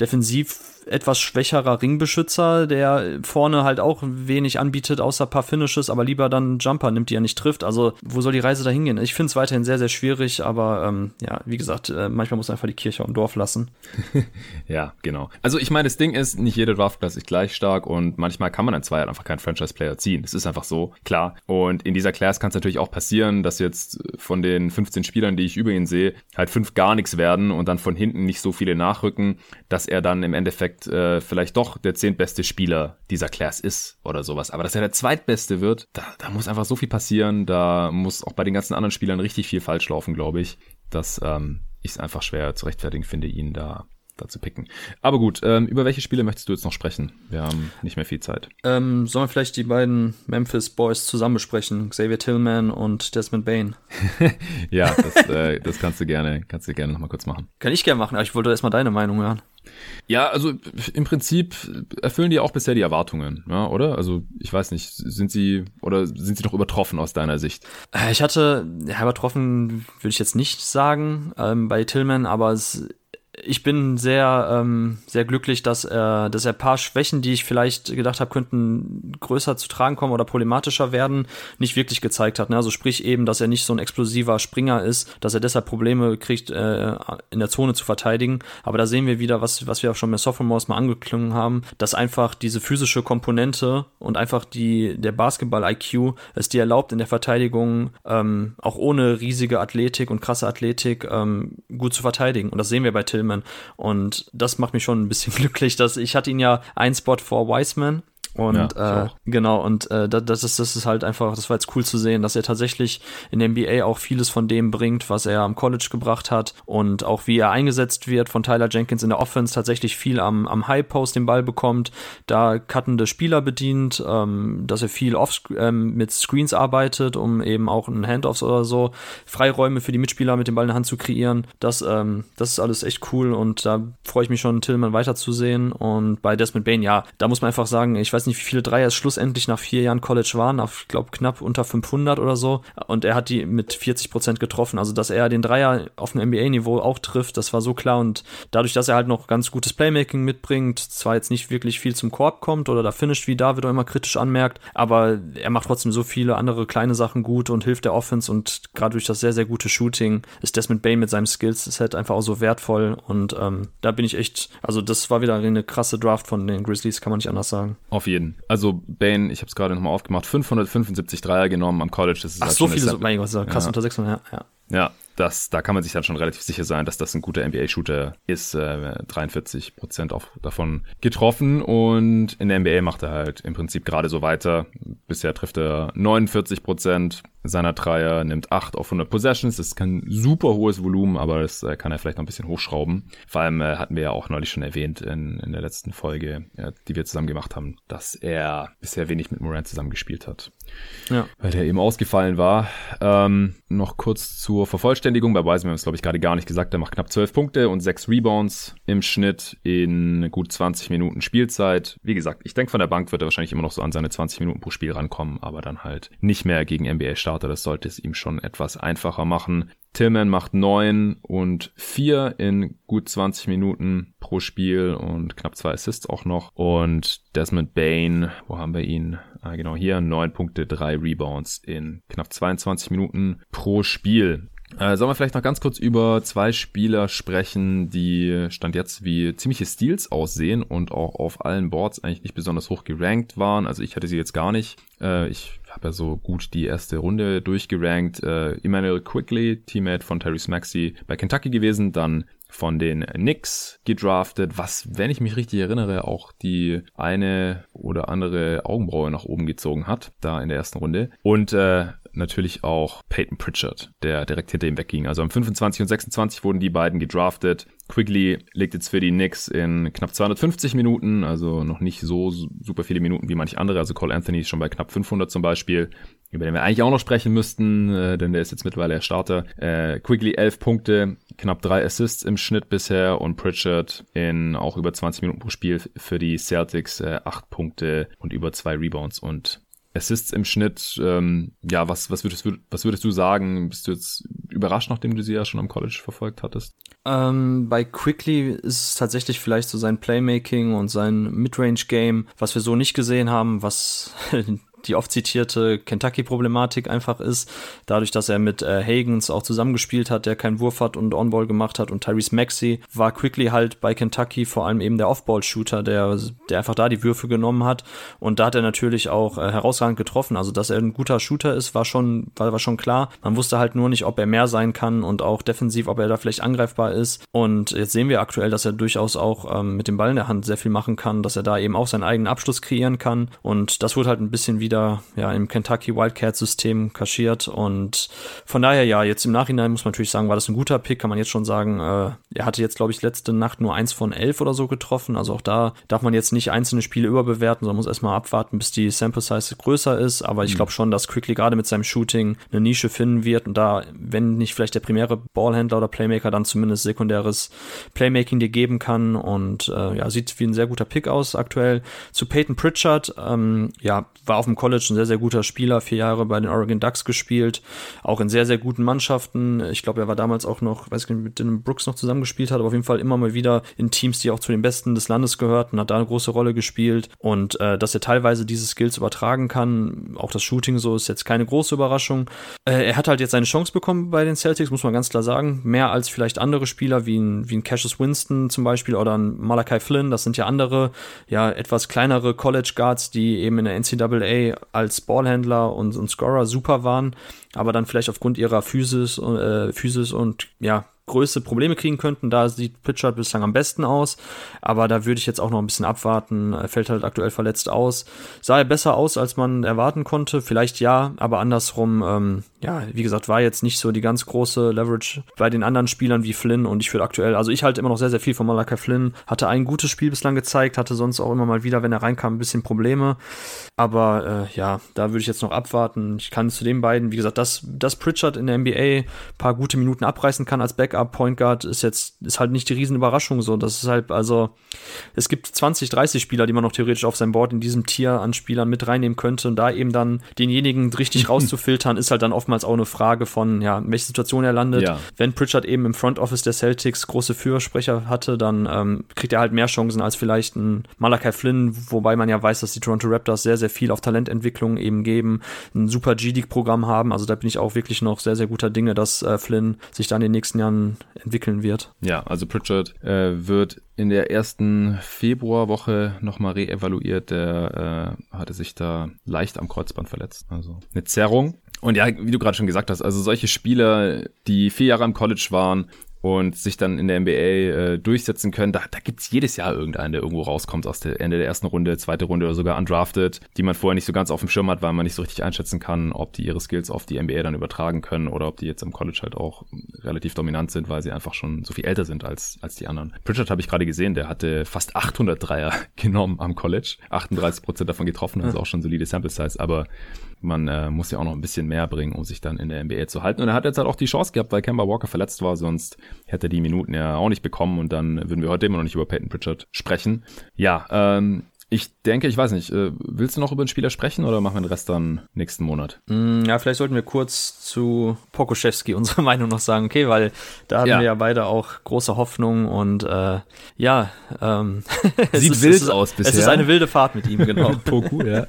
defensiv etwas schwächerer Ringbeschützer, der vorne halt auch wenig anbietet, außer paar Finishes, aber lieber dann Jumper nimmt, die er nicht trifft. Also, wo soll die Reise da hingehen? Ich finde es weiterhin sehr, sehr schwierig, aber ähm, ja, wie gesagt, äh, manchmal muss man einfach die Kirche im Dorf lassen. [LAUGHS] ja, genau. Also, ich meine, das Ding ist, nicht jede Draftklasse ist gleich stark und manchmal kann man in zwei Jahren einfach keinen Franchise-Player ziehen. Das ist einfach so, klar. Und in dieser Class kann es natürlich auch passieren, dass jetzt von den 15 Spielern, die ich über ihn sehe, halt fünf gar nichts werden und dann von hinten nicht so viele nachrücken, dass er dann im Endeffekt Endeffekt äh, vielleicht doch der zehntbeste Spieler dieser Class ist oder sowas. Aber dass er der zweitbeste wird, da, da muss einfach so viel passieren. Da muss auch bei den ganzen anderen Spielern richtig viel falsch laufen, glaube ich, dass ähm, ich es einfach schwer zu rechtfertigen finde, ihn da dazu picken. Aber gut, ähm, über welche Spiele möchtest du jetzt noch sprechen? Wir haben nicht mehr viel Zeit. Ähm, sollen wir vielleicht die beiden Memphis Boys zusammen besprechen? Xavier Tillman und Desmond Bain. [LAUGHS] ja, das, [LAUGHS] äh, das kannst du gerne, kannst du gerne nochmal kurz machen. Kann ich gerne machen, aber ich wollte erstmal deine Meinung hören. Ja, also im Prinzip erfüllen die auch bisher die Erwartungen, ja, oder? Also ich weiß nicht, sind sie oder sind sie noch übertroffen aus deiner Sicht? Äh, ich hatte, ja, übertroffen würde ich jetzt nicht sagen ähm, bei Tillman, aber es ich bin sehr, ähm, sehr glücklich, dass er, dass er ein paar Schwächen, die ich vielleicht gedacht habe, könnten größer zu tragen kommen oder problematischer werden, nicht wirklich gezeigt hat. Ne? Also sprich eben, dass er nicht so ein explosiver Springer ist, dass er deshalb Probleme kriegt, äh, in der Zone zu verteidigen. Aber da sehen wir wieder, was, was wir auch schon mit Sophomores mal angeklungen haben, dass einfach diese physische Komponente und einfach die, der Basketball-IQ es dir erlaubt, in der Verteidigung ähm, auch ohne riesige Athletik und krasse Athletik ähm, gut zu verteidigen. Und das sehen wir bei Till Tillman. Und das macht mich schon ein bisschen [LAUGHS] glücklich, dass ich hatte ihn ja ein Spot vor Wiseman und ja, äh, genau, und äh, das, ist, das ist halt einfach, das war jetzt cool zu sehen, dass er tatsächlich in der NBA auch vieles von dem bringt, was er am College gebracht hat und auch wie er eingesetzt wird von Tyler Jenkins in der Offense, tatsächlich viel am, am High Post den Ball bekommt, da cuttende Spieler bedient, ähm, dass er viel off ähm, mit Screens arbeitet, um eben auch ein Handoffs oder so Freiräume für die Mitspieler mit dem Ball in der Hand zu kreieren. Das, ähm, das ist alles echt cool und da freue ich mich schon, Tillman weiterzusehen. Und bei Desmond Bain, ja, da muss man einfach sagen, ich weiß weiß nicht, wie viele Dreier es schlussendlich nach vier Jahren College waren, auf, ich glaube, knapp unter 500 oder so. Und er hat die mit 40 Prozent getroffen. Also, dass er den Dreier auf dem NBA-Niveau auch trifft, das war so klar. Und dadurch, dass er halt noch ganz gutes Playmaking mitbringt, zwar jetzt nicht wirklich viel zum Korb kommt oder da finisht, wie David auch immer kritisch anmerkt, aber er macht trotzdem so viele andere kleine Sachen gut und hilft der Offense. Und gerade durch das sehr, sehr gute Shooting ist Desmond Bain mit seinem Skills-Set einfach auch so wertvoll. Und ähm, da bin ich echt, also das war wieder eine krasse Draft von den Grizzlies, kann man nicht anders sagen. Auf jeden jeden. Also Bane, ich habe es gerade nochmal aufgemacht, 575 Dreier genommen am College. Das ist Ach, halt so viele, so, mein Gott, krass ja. unter 600, ja. ja. Ja, das, da kann man sich dann schon relativ sicher sein, dass das ein guter NBA-Shooter ist. Äh, 43 Prozent davon getroffen und in der NBA macht er halt im Prinzip gerade so weiter. Bisher trifft er 49 Prozent seiner Dreier, nimmt 8 auf 100 Possessions. Das ist kein super hohes Volumen, aber das äh, kann er vielleicht noch ein bisschen hochschrauben. Vor allem äh, hatten wir ja auch neulich schon erwähnt in, in der letzten Folge, ja, die wir zusammen gemacht haben, dass er bisher wenig mit Morant zusammengespielt hat. Ja. Weil der eben ausgefallen war. Ähm, noch kurz zur Vervollständigung. Bei Wiseman haben es, glaube ich, gerade gar nicht gesagt. Er macht knapp 12 Punkte und 6 Rebounds im Schnitt in gut 20 Minuten Spielzeit. Wie gesagt, ich denke, von der Bank wird er wahrscheinlich immer noch so an seine 20 Minuten pro Spiel rankommen, aber dann halt nicht mehr gegen NBA-Starter. Das sollte es ihm schon etwas einfacher machen. Tillman macht 9 und 4 in gut 20 Minuten pro Spiel und knapp zwei Assists auch noch. Und Desmond Bain, wo haben wir ihn? Ah, genau hier, 9 Punkte, 3 Rebounds in knapp 22 Minuten pro Spiel. Äh, sollen wir vielleicht noch ganz kurz über zwei Spieler sprechen, die Stand jetzt wie ziemliche Steals aussehen und auch auf allen Boards eigentlich nicht besonders hoch gerankt waren. Also ich hatte sie jetzt gar nicht. Äh, ich habe ja so gut die erste Runde durchgerankt. Äh, Emmanuel Quickly, Teammate von Terry Maxey bei Kentucky gewesen, dann von den Knicks gedraftet, was, wenn ich mich richtig erinnere, auch die eine oder andere Augenbraue nach oben gezogen hat, da in der ersten Runde. Und äh, natürlich auch Peyton Pritchard, der direkt hinter ihm wegging. Also am 25 und 26 wurden die beiden gedraftet. Quigley legt jetzt für die Knicks in knapp 250 Minuten, also noch nicht so super viele Minuten wie manche andere. Also Cole Anthony ist schon bei knapp 500 zum Beispiel, über den wir eigentlich auch noch sprechen müssten, äh, denn der ist jetzt mittlerweile der Starter. Äh, Quigley 11 Punkte, knapp drei Assists im Schnitt bisher und Pritchard in auch über 20 Minuten pro Spiel für die Celtics äh, 8 Punkte und über zwei Rebounds und Assists im Schnitt, ähm, ja, was, was, würdest, was würdest du sagen? Bist du jetzt überrascht, nachdem du sie ja schon am College verfolgt hattest? Ähm, bei Quickly ist es tatsächlich vielleicht so sein Playmaking und sein Midrange-Game, was wir so nicht gesehen haben, was [LAUGHS] die oft zitierte Kentucky-Problematik einfach ist. Dadurch, dass er mit äh, Hagens auch zusammengespielt hat, der keinen Wurf hat und On-Ball gemacht hat und Tyrese Maxey war Quickly halt bei Kentucky vor allem eben der Off-Ball-Shooter, der, der einfach da die Würfe genommen hat. Und da hat er natürlich auch äh, herausragend getroffen. Also, dass er ein guter Shooter ist, war schon, war, war schon klar. Man wusste halt nur nicht, ob er mehr sein kann und auch defensiv, ob er da vielleicht angreifbar ist. Und jetzt sehen wir aktuell, dass er durchaus auch ähm, mit dem Ball in der Hand sehr viel machen kann, dass er da eben auch seinen eigenen Abschluss kreieren kann. Und das wurde halt ein bisschen wieder wieder ja im Kentucky Wildcat-System kaschiert. Und von daher, ja, jetzt im Nachhinein muss man natürlich sagen, war das ein guter Pick, kann man jetzt schon sagen. Äh, er hatte jetzt, glaube ich, letzte Nacht nur eins von elf oder so getroffen. Also auch da darf man jetzt nicht einzelne Spiele überbewerten, sondern muss erstmal abwarten, bis die Sample Size größer ist. Aber ich mhm. glaube schon, dass Quickly gerade mit seinem Shooting eine Nische finden wird und da, wenn nicht vielleicht der primäre Ballhändler oder Playmaker, dann zumindest sekundäres Playmaking dir geben kann. Und äh, ja, sieht wie ein sehr guter Pick aus aktuell. Zu Peyton Pritchard, ähm, ja, war auf dem College ein sehr, sehr guter Spieler, vier Jahre bei den Oregon Ducks gespielt, auch in sehr, sehr guten Mannschaften. Ich glaube, er war damals auch noch, weiß ich nicht, mit den Brooks noch zusammengespielt hat, aber auf jeden Fall immer mal wieder in Teams, die auch zu den Besten des Landes gehörten, hat da eine große Rolle gespielt und äh, dass er teilweise diese Skills übertragen kann, auch das Shooting so, ist jetzt keine große Überraschung. Äh, er hat halt jetzt seine Chance bekommen bei den Celtics, muss man ganz klar sagen, mehr als vielleicht andere Spieler wie ein, wie ein Cassius Winston zum Beispiel oder ein Malachi Flynn, das sind ja andere, ja, etwas kleinere College Guards, die eben in der NCAA als Ballhändler und, und Scorer super waren, aber dann vielleicht aufgrund ihrer Physis, äh, Physis und ja, Größe Probleme kriegen könnten. Da sieht Pritchard bislang am besten aus. Aber da würde ich jetzt auch noch ein bisschen abwarten. Er fällt halt aktuell verletzt aus. Sah er besser aus, als man erwarten konnte? Vielleicht ja, aber andersrum, ähm, ja, wie gesagt, war jetzt nicht so die ganz große Leverage bei den anderen Spielern wie Flynn. Und ich würde aktuell, also ich halte immer noch sehr, sehr viel von Malakai Flynn. Hatte ein gutes Spiel bislang gezeigt, hatte sonst auch immer mal wieder, wenn er reinkam, ein bisschen Probleme. Aber äh, ja, da würde ich jetzt noch abwarten. Ich kann zu den beiden, wie gesagt, dass, dass Pritchard in der NBA paar gute Minuten abreißen kann als Backup Backup Point Guard ist jetzt ist halt nicht die Riesenüberraschung so. Das ist halt also es gibt 20, 30 Spieler, die man noch theoretisch auf sein Board in diesem Tier an Spielern mit reinnehmen könnte und da eben dann denjenigen richtig [LAUGHS] rauszufiltern ist halt dann oftmals auch eine Frage von ja, in welche Situation er landet. Ja. Wenn Pritchard eben im Front Office der Celtics große Fürsprecher hatte, dann ähm, kriegt er halt mehr Chancen als vielleicht ein Malachi Flynn, wobei man ja weiß, dass die Toronto Raptors sehr sehr viel auf Talententwicklung eben geben, ein super G-League Programm haben, also da bin ich auch wirklich noch sehr sehr guter Dinge, dass äh, Flynn sich dann in den nächsten Jahren entwickeln wird. Ja, also Pritchard äh, wird in der ersten Februarwoche nochmal reevaluiert. Der äh, hatte sich da leicht am Kreuzband verletzt. Also eine Zerrung. Und ja, wie du gerade schon gesagt hast, also solche Spieler, die vier Jahre am College waren und sich dann in der NBA äh, durchsetzen können. Da, da gibt's jedes Jahr irgendeinen, der irgendwo rauskommt aus der Ende der ersten Runde, zweite Runde oder sogar undrafted, die man vorher nicht so ganz auf dem Schirm hat, weil man nicht so richtig einschätzen kann, ob die ihre Skills auf die NBA dann übertragen können oder ob die jetzt im College halt auch relativ dominant sind, weil sie einfach schon so viel älter sind als, als die anderen. Pritchard habe ich gerade gesehen, der hatte fast 800 Dreier [LAUGHS] genommen am College, 38 Prozent davon getroffen, also auch schon solide Sample Size, aber man äh, muss ja auch noch ein bisschen mehr bringen, um sich dann in der NBA zu halten. Und er hat jetzt halt auch die Chance gehabt, weil Kemba Walker verletzt war, sonst hätte er die Minuten ja auch nicht bekommen und dann würden wir heute immer noch nicht über Peyton Pritchard sprechen. Ja, ähm, ich denke, ich weiß nicht, äh, willst du noch über den Spieler sprechen oder machen wir den Rest dann nächsten Monat? Mm, ja, vielleicht sollten wir kurz zu Pokoschewski [LAUGHS] unsere Meinung noch sagen, okay, weil da hatten ja. wir ja beide auch große Hoffnung und äh, ja, ähm, [LAUGHS] sieht ist, wild aus bisher. Es ist eine wilde Fahrt mit ihm, [LAUGHS] genau. Poku, ja.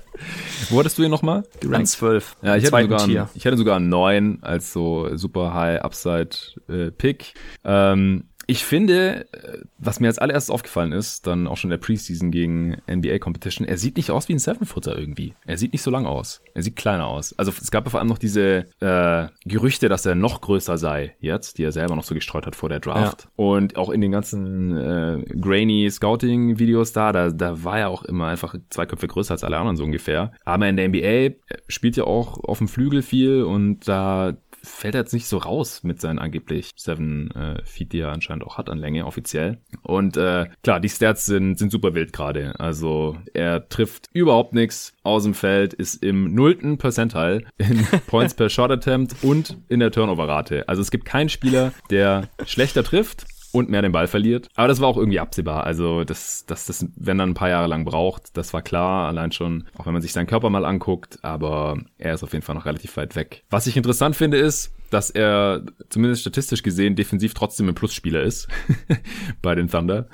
Wo hattest du ihn nochmal? An 12. Ja, ich hatte, sogar einen, ich hatte sogar einen 9 als so super high Upside äh, Pick. Ähm, ich finde, äh, was mir als allererstes aufgefallen ist, dann auch schon in der Preseason gegen NBA Competition, er sieht nicht aus wie ein Seven-Footer irgendwie. Er sieht nicht so lang aus. Er sieht kleiner aus. Also es gab ja vor allem noch diese äh, Gerüchte, dass er noch größer sei jetzt, die er selber noch so gestreut hat vor der Draft. Ja. Und auch in den ganzen äh, grainy Scouting-Videos da, da, da war er auch immer einfach zwei Köpfe größer als alle anderen so ungefähr. Aber in der NBA spielt ja auch auf dem Flügel viel und da fällt er jetzt nicht so raus mit seinen angeblich Seven äh, Feet, die er anscheinend auch hat an Länge offiziell. Und äh, klar, die Stats sind, sind super wild gerade. Also er trifft überhaupt nichts aus dem Feld, ist im nullten Percentile in [LAUGHS] Points per Shot Attempt und in der Turnover-Rate. Also es gibt keinen Spieler, der schlechter trifft und mehr den Ball verliert. Aber das war auch irgendwie absehbar. Also, dass das, das, wenn er ein paar Jahre lang braucht, das war klar. Allein schon, auch wenn man sich seinen Körper mal anguckt. Aber er ist auf jeden Fall noch relativ weit weg. Was ich interessant finde, ist, dass er zumindest statistisch gesehen defensiv trotzdem ein Plusspieler ist [LAUGHS] bei den Thunder.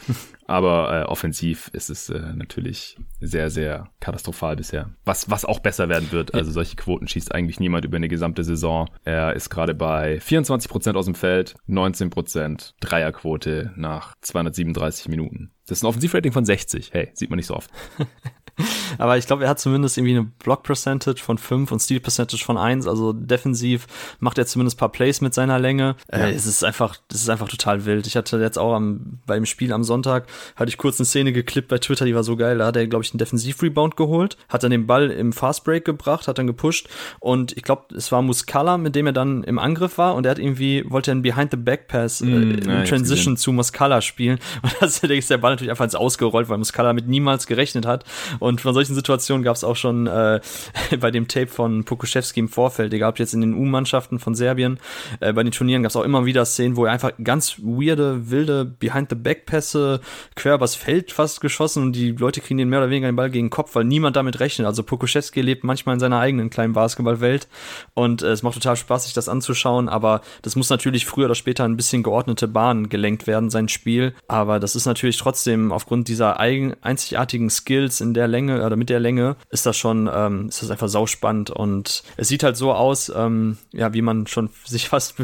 Aber äh, offensiv ist es äh, natürlich sehr, sehr katastrophal bisher. Was, was auch besser werden wird. Also solche Quoten schießt eigentlich niemand über eine gesamte Saison. Er ist gerade bei 24 Prozent aus dem Feld, 19 Prozent Dreierquote nach 237 Minuten. Das ist ein Offensivrating von 60. Hey, sieht man nicht so oft. [LAUGHS] [LAUGHS] Aber ich glaube, er hat zumindest irgendwie eine Block Percentage von 5 und Steal Percentage von 1. Also defensiv macht er zumindest ein paar Plays mit seiner Länge. Ja. Äh, es ist einfach, es ist einfach total wild. Ich hatte jetzt auch am, beim Spiel am Sonntag, hatte ich kurz eine Szene geklippt bei Twitter, die war so geil. Da hat er, glaube ich, einen Defensiv-Rebound geholt, hat dann den Ball im Fastbreak gebracht, hat dann gepusht und ich glaube, es war Muscala, mit dem er dann im Angriff war und er hat irgendwie, wollte einen Behind-the-Back-Pass mm, äh, ja, Transition zu Muscala spielen [LAUGHS] und da ist der Ball natürlich einfach ins Ausgerollt, weil Muscala mit niemals gerechnet hat und von solchen Situationen gab es auch schon äh, [LAUGHS] bei dem Tape von Pokuschewski im Vorfeld, egal ob jetzt in den U-Mannschaften von Serbien, äh, bei den Turnieren gab es auch immer wieder Szenen, wo er einfach ganz weirde, wilde Behind-the-Back-Pässe quer übers Feld fast geschossen und die Leute kriegen den mehr oder weniger den Ball gegen den Kopf, weil niemand damit rechnet. Also Pokuschewski lebt manchmal in seiner eigenen kleinen Basketballwelt und äh, es macht total Spaß, sich das anzuschauen, aber das muss natürlich früher oder später ein bisschen geordnete Bahn gelenkt werden, sein Spiel. Aber das ist natürlich trotzdem aufgrund dieser eigen, einzigartigen Skills in der Länge oder mit der Länge ist das schon, ähm, ist das einfach sauspannend. Und es sieht halt so aus, ähm, ja, wie man schon [LAUGHS] sich fast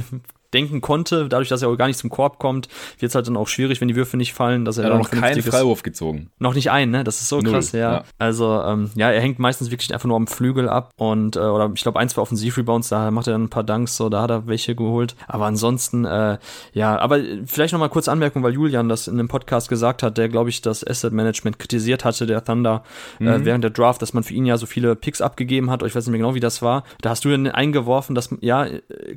denken konnte, dadurch, dass er auch gar nicht zum Korb kommt, wird es halt dann auch schwierig, wenn die Würfe nicht fallen, dass er, er hat noch keinen Freiwurf gezogen. Noch nicht ein, ne? Das ist so Null, krass, ja. ja. Also, ähm, ja, er hängt meistens wirklich einfach nur am Flügel ab und äh, oder ich glaube ein, zwei Offensivrebounds, da macht er dann ein paar Dunks, so, da hat er welche geholt. Aber ansonsten, äh, ja, aber vielleicht noch mal kurz Anmerkung, weil Julian das in einem Podcast gesagt hat, der, glaube ich, das Asset Management kritisiert hatte, der Thunder, äh, mhm. äh, während der Draft, dass man für ihn ja so viele Picks abgegeben hat, ich weiß nicht mehr genau, wie das war. Da hast du dann eingeworfen, dass ja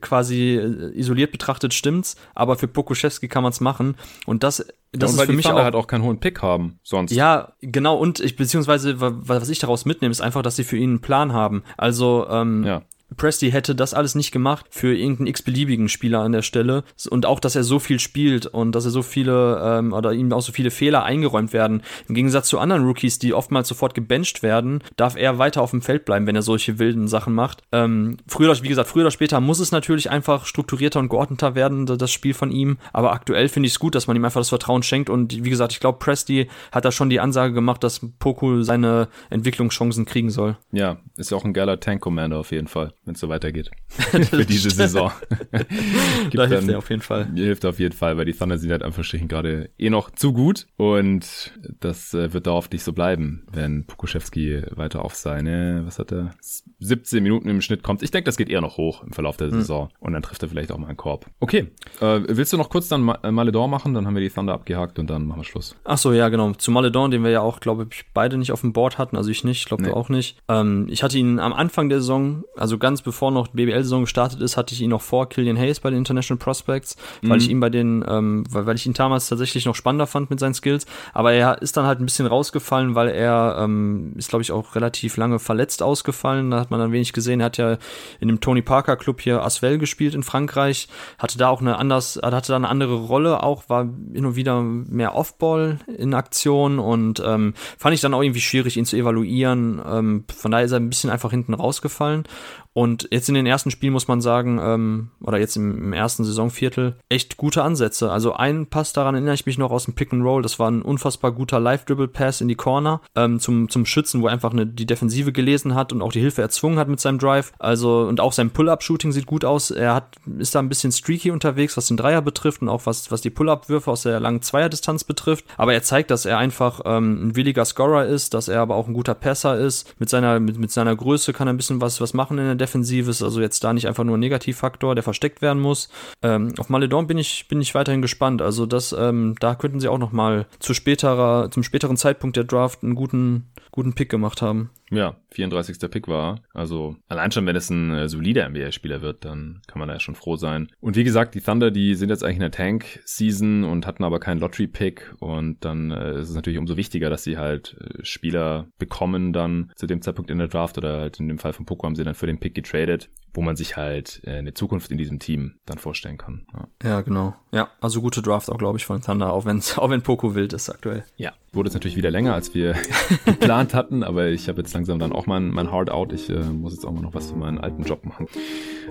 quasi äh, isoliert betrachtet stimmt's aber für Pokuschewski kann man es machen. Und das, das ja, ist für mich Thunder auch halt auch keinen hohen Pick haben sonst. Ja, genau. Und ich beziehungsweise was ich daraus mitnehme, ist einfach, dass sie für ihn einen Plan haben. Also ähm, ja. Presti hätte das alles nicht gemacht für irgendeinen x-beliebigen Spieler an der Stelle. Und auch, dass er so viel spielt und dass er so viele ähm, oder ihm auch so viele Fehler eingeräumt werden. Im Gegensatz zu anderen Rookies, die oftmals sofort gebencht werden, darf er weiter auf dem Feld bleiben, wenn er solche wilden Sachen macht. Ähm, früher, wie gesagt, früher oder später muss es natürlich einfach strukturierter und geordneter werden, das Spiel von ihm. Aber aktuell finde ich es gut, dass man ihm einfach das Vertrauen schenkt. Und wie gesagt, ich glaube, Presti hat da schon die Ansage gemacht, dass Poku seine Entwicklungschancen kriegen soll. Ja, ist ja auch ein geiler Tank-Commander auf jeden Fall wenn es so weitergeht. [LAUGHS] [LAUGHS] Für diese Saison. [LAUGHS] da hilft er auf jeden Fall. Hilft auf jeden Fall, weil die Thunder sind halt einfach gerade eh noch zu gut und das äh, wird darauf nicht so bleiben, wenn Pukuszewski weiter auf seine, was hat er, 17 Minuten im Schnitt kommt. Ich denke, das geht eher noch hoch im Verlauf der hm. Saison hm. und dann trifft er vielleicht auch mal einen Korb. Okay, äh, willst du noch kurz dann äh, Maledon machen? Dann haben wir die Thunder abgehakt und dann machen wir Schluss. Ach so, ja, genau. Zu Maledon, den wir ja auch, glaube ich, beide nicht auf dem Board hatten, also ich nicht, ich glaube nee. du auch nicht. Ähm, ich hatte ihn am Anfang der Saison, also ganz ganz bevor noch BBL-Saison gestartet ist, hatte ich ihn noch vor Killian Hayes bei den International Prospects, weil mhm. ich ihn bei den, ähm, weil, weil ich ihn damals tatsächlich noch spannender fand mit seinen Skills. Aber er ist dann halt ein bisschen rausgefallen, weil er ähm, ist, glaube ich, auch relativ lange verletzt ausgefallen. Da hat man dann wenig gesehen. Er hat ja in dem Tony Parker Club hier Aswell gespielt in Frankreich, hatte da auch eine anders, hatte da eine andere Rolle auch, war hin und wieder mehr Offball in Aktion und ähm, fand ich dann auch irgendwie schwierig, ihn zu evaluieren. Ähm, von daher ist er ein bisschen einfach hinten rausgefallen. Und jetzt in den ersten Spielen muss man sagen, ähm, oder jetzt im, im, ersten Saisonviertel, echt gute Ansätze. Also ein Pass daran erinnere ich mich noch aus dem Pick and Roll. Das war ein unfassbar guter Live-Dribble-Pass in die Corner ähm, zum, zum Schützen, wo er einfach eine, die Defensive gelesen hat und auch die Hilfe erzwungen hat mit seinem Drive. Also, und auch sein Pull-Up-Shooting sieht gut aus. Er hat, ist da ein bisschen streaky unterwegs, was den Dreier betrifft und auch was, was die Pull-Up-Würfe aus der langen Zweierdistanz betrifft. Aber er zeigt, dass er einfach ähm, ein williger Scorer ist, dass er aber auch ein guter Passer ist. Mit seiner, mit, mit seiner Größe kann er ein bisschen was, was machen in der Defensive. Ist also jetzt da nicht einfach nur ein Negativfaktor, der versteckt werden muss. Ähm, auf Maledon bin ich, bin ich weiterhin gespannt. Also das, ähm, da könnten sie auch noch mal zu späterer, zum späteren Zeitpunkt der Draft einen guten, guten Pick gemacht haben. Ja, 34. Pick war. Also allein schon, wenn es ein äh, solider NBA-Spieler wird, dann kann man da ja schon froh sein. Und wie gesagt, die Thunder, die sind jetzt eigentlich in der Tank-Season und hatten aber keinen Lottery-Pick. Und dann äh, ist es natürlich umso wichtiger, dass sie halt äh, Spieler bekommen dann zu dem Zeitpunkt in der Draft oder halt in dem Fall von Poco haben sie dann für den Pick getradet, wo man sich halt äh, eine Zukunft in diesem Team dann vorstellen kann. Ja, ja genau. Ja, also gute Draft auch, glaube ich, von Thunder, auch, wenn's, [LAUGHS] auch wenn Poco wild ist aktuell. Ja, wurde es natürlich wieder länger, als wir [LAUGHS] geplant hatten, aber ich habe jetzt langsam dann auch mein, mein Hard Out. Ich äh, muss jetzt auch mal noch was für meinen alten Job machen.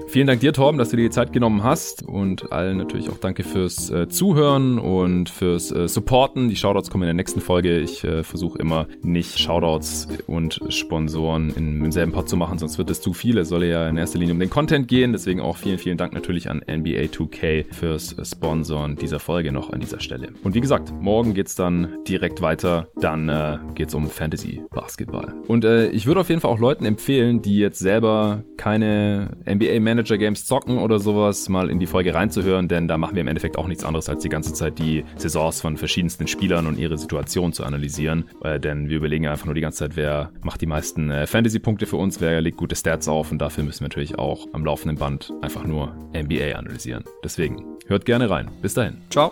Vielen Dank dir, Torben, dass du dir die Zeit genommen hast und allen natürlich auch danke fürs äh, Zuhören und fürs äh, Supporten. Die Shoutouts kommen in der nächsten Folge. Ich äh, versuche immer nicht Shoutouts und Sponsoren in, im selben Pod zu machen, sonst wird es zu viel. Es soll ja in erster Linie um den Content gehen. Deswegen auch vielen, vielen Dank natürlich an NBA 2K fürs Sponsoren dieser Folge noch an dieser Stelle. Und wie gesagt, morgen geht's dann direkt weiter. Dann äh, geht's um Fantasy Basketball. Und äh, ich würde auf jeden Fall auch Leuten empfehlen, die jetzt selber keine NBA Manager Games zocken oder sowas, mal in die Folge reinzuhören, denn da machen wir im Endeffekt auch nichts anderes, als die ganze Zeit die Saisons von verschiedensten Spielern und ihre Situation zu analysieren. Äh, denn wir überlegen einfach nur die ganze Zeit, wer macht die meisten äh, Fantasy-Punkte für uns, wer legt gute Stats auf und dafür müssen wir natürlich auch am laufenden Band einfach nur NBA analysieren. Deswegen hört gerne rein. Bis dahin. Ciao.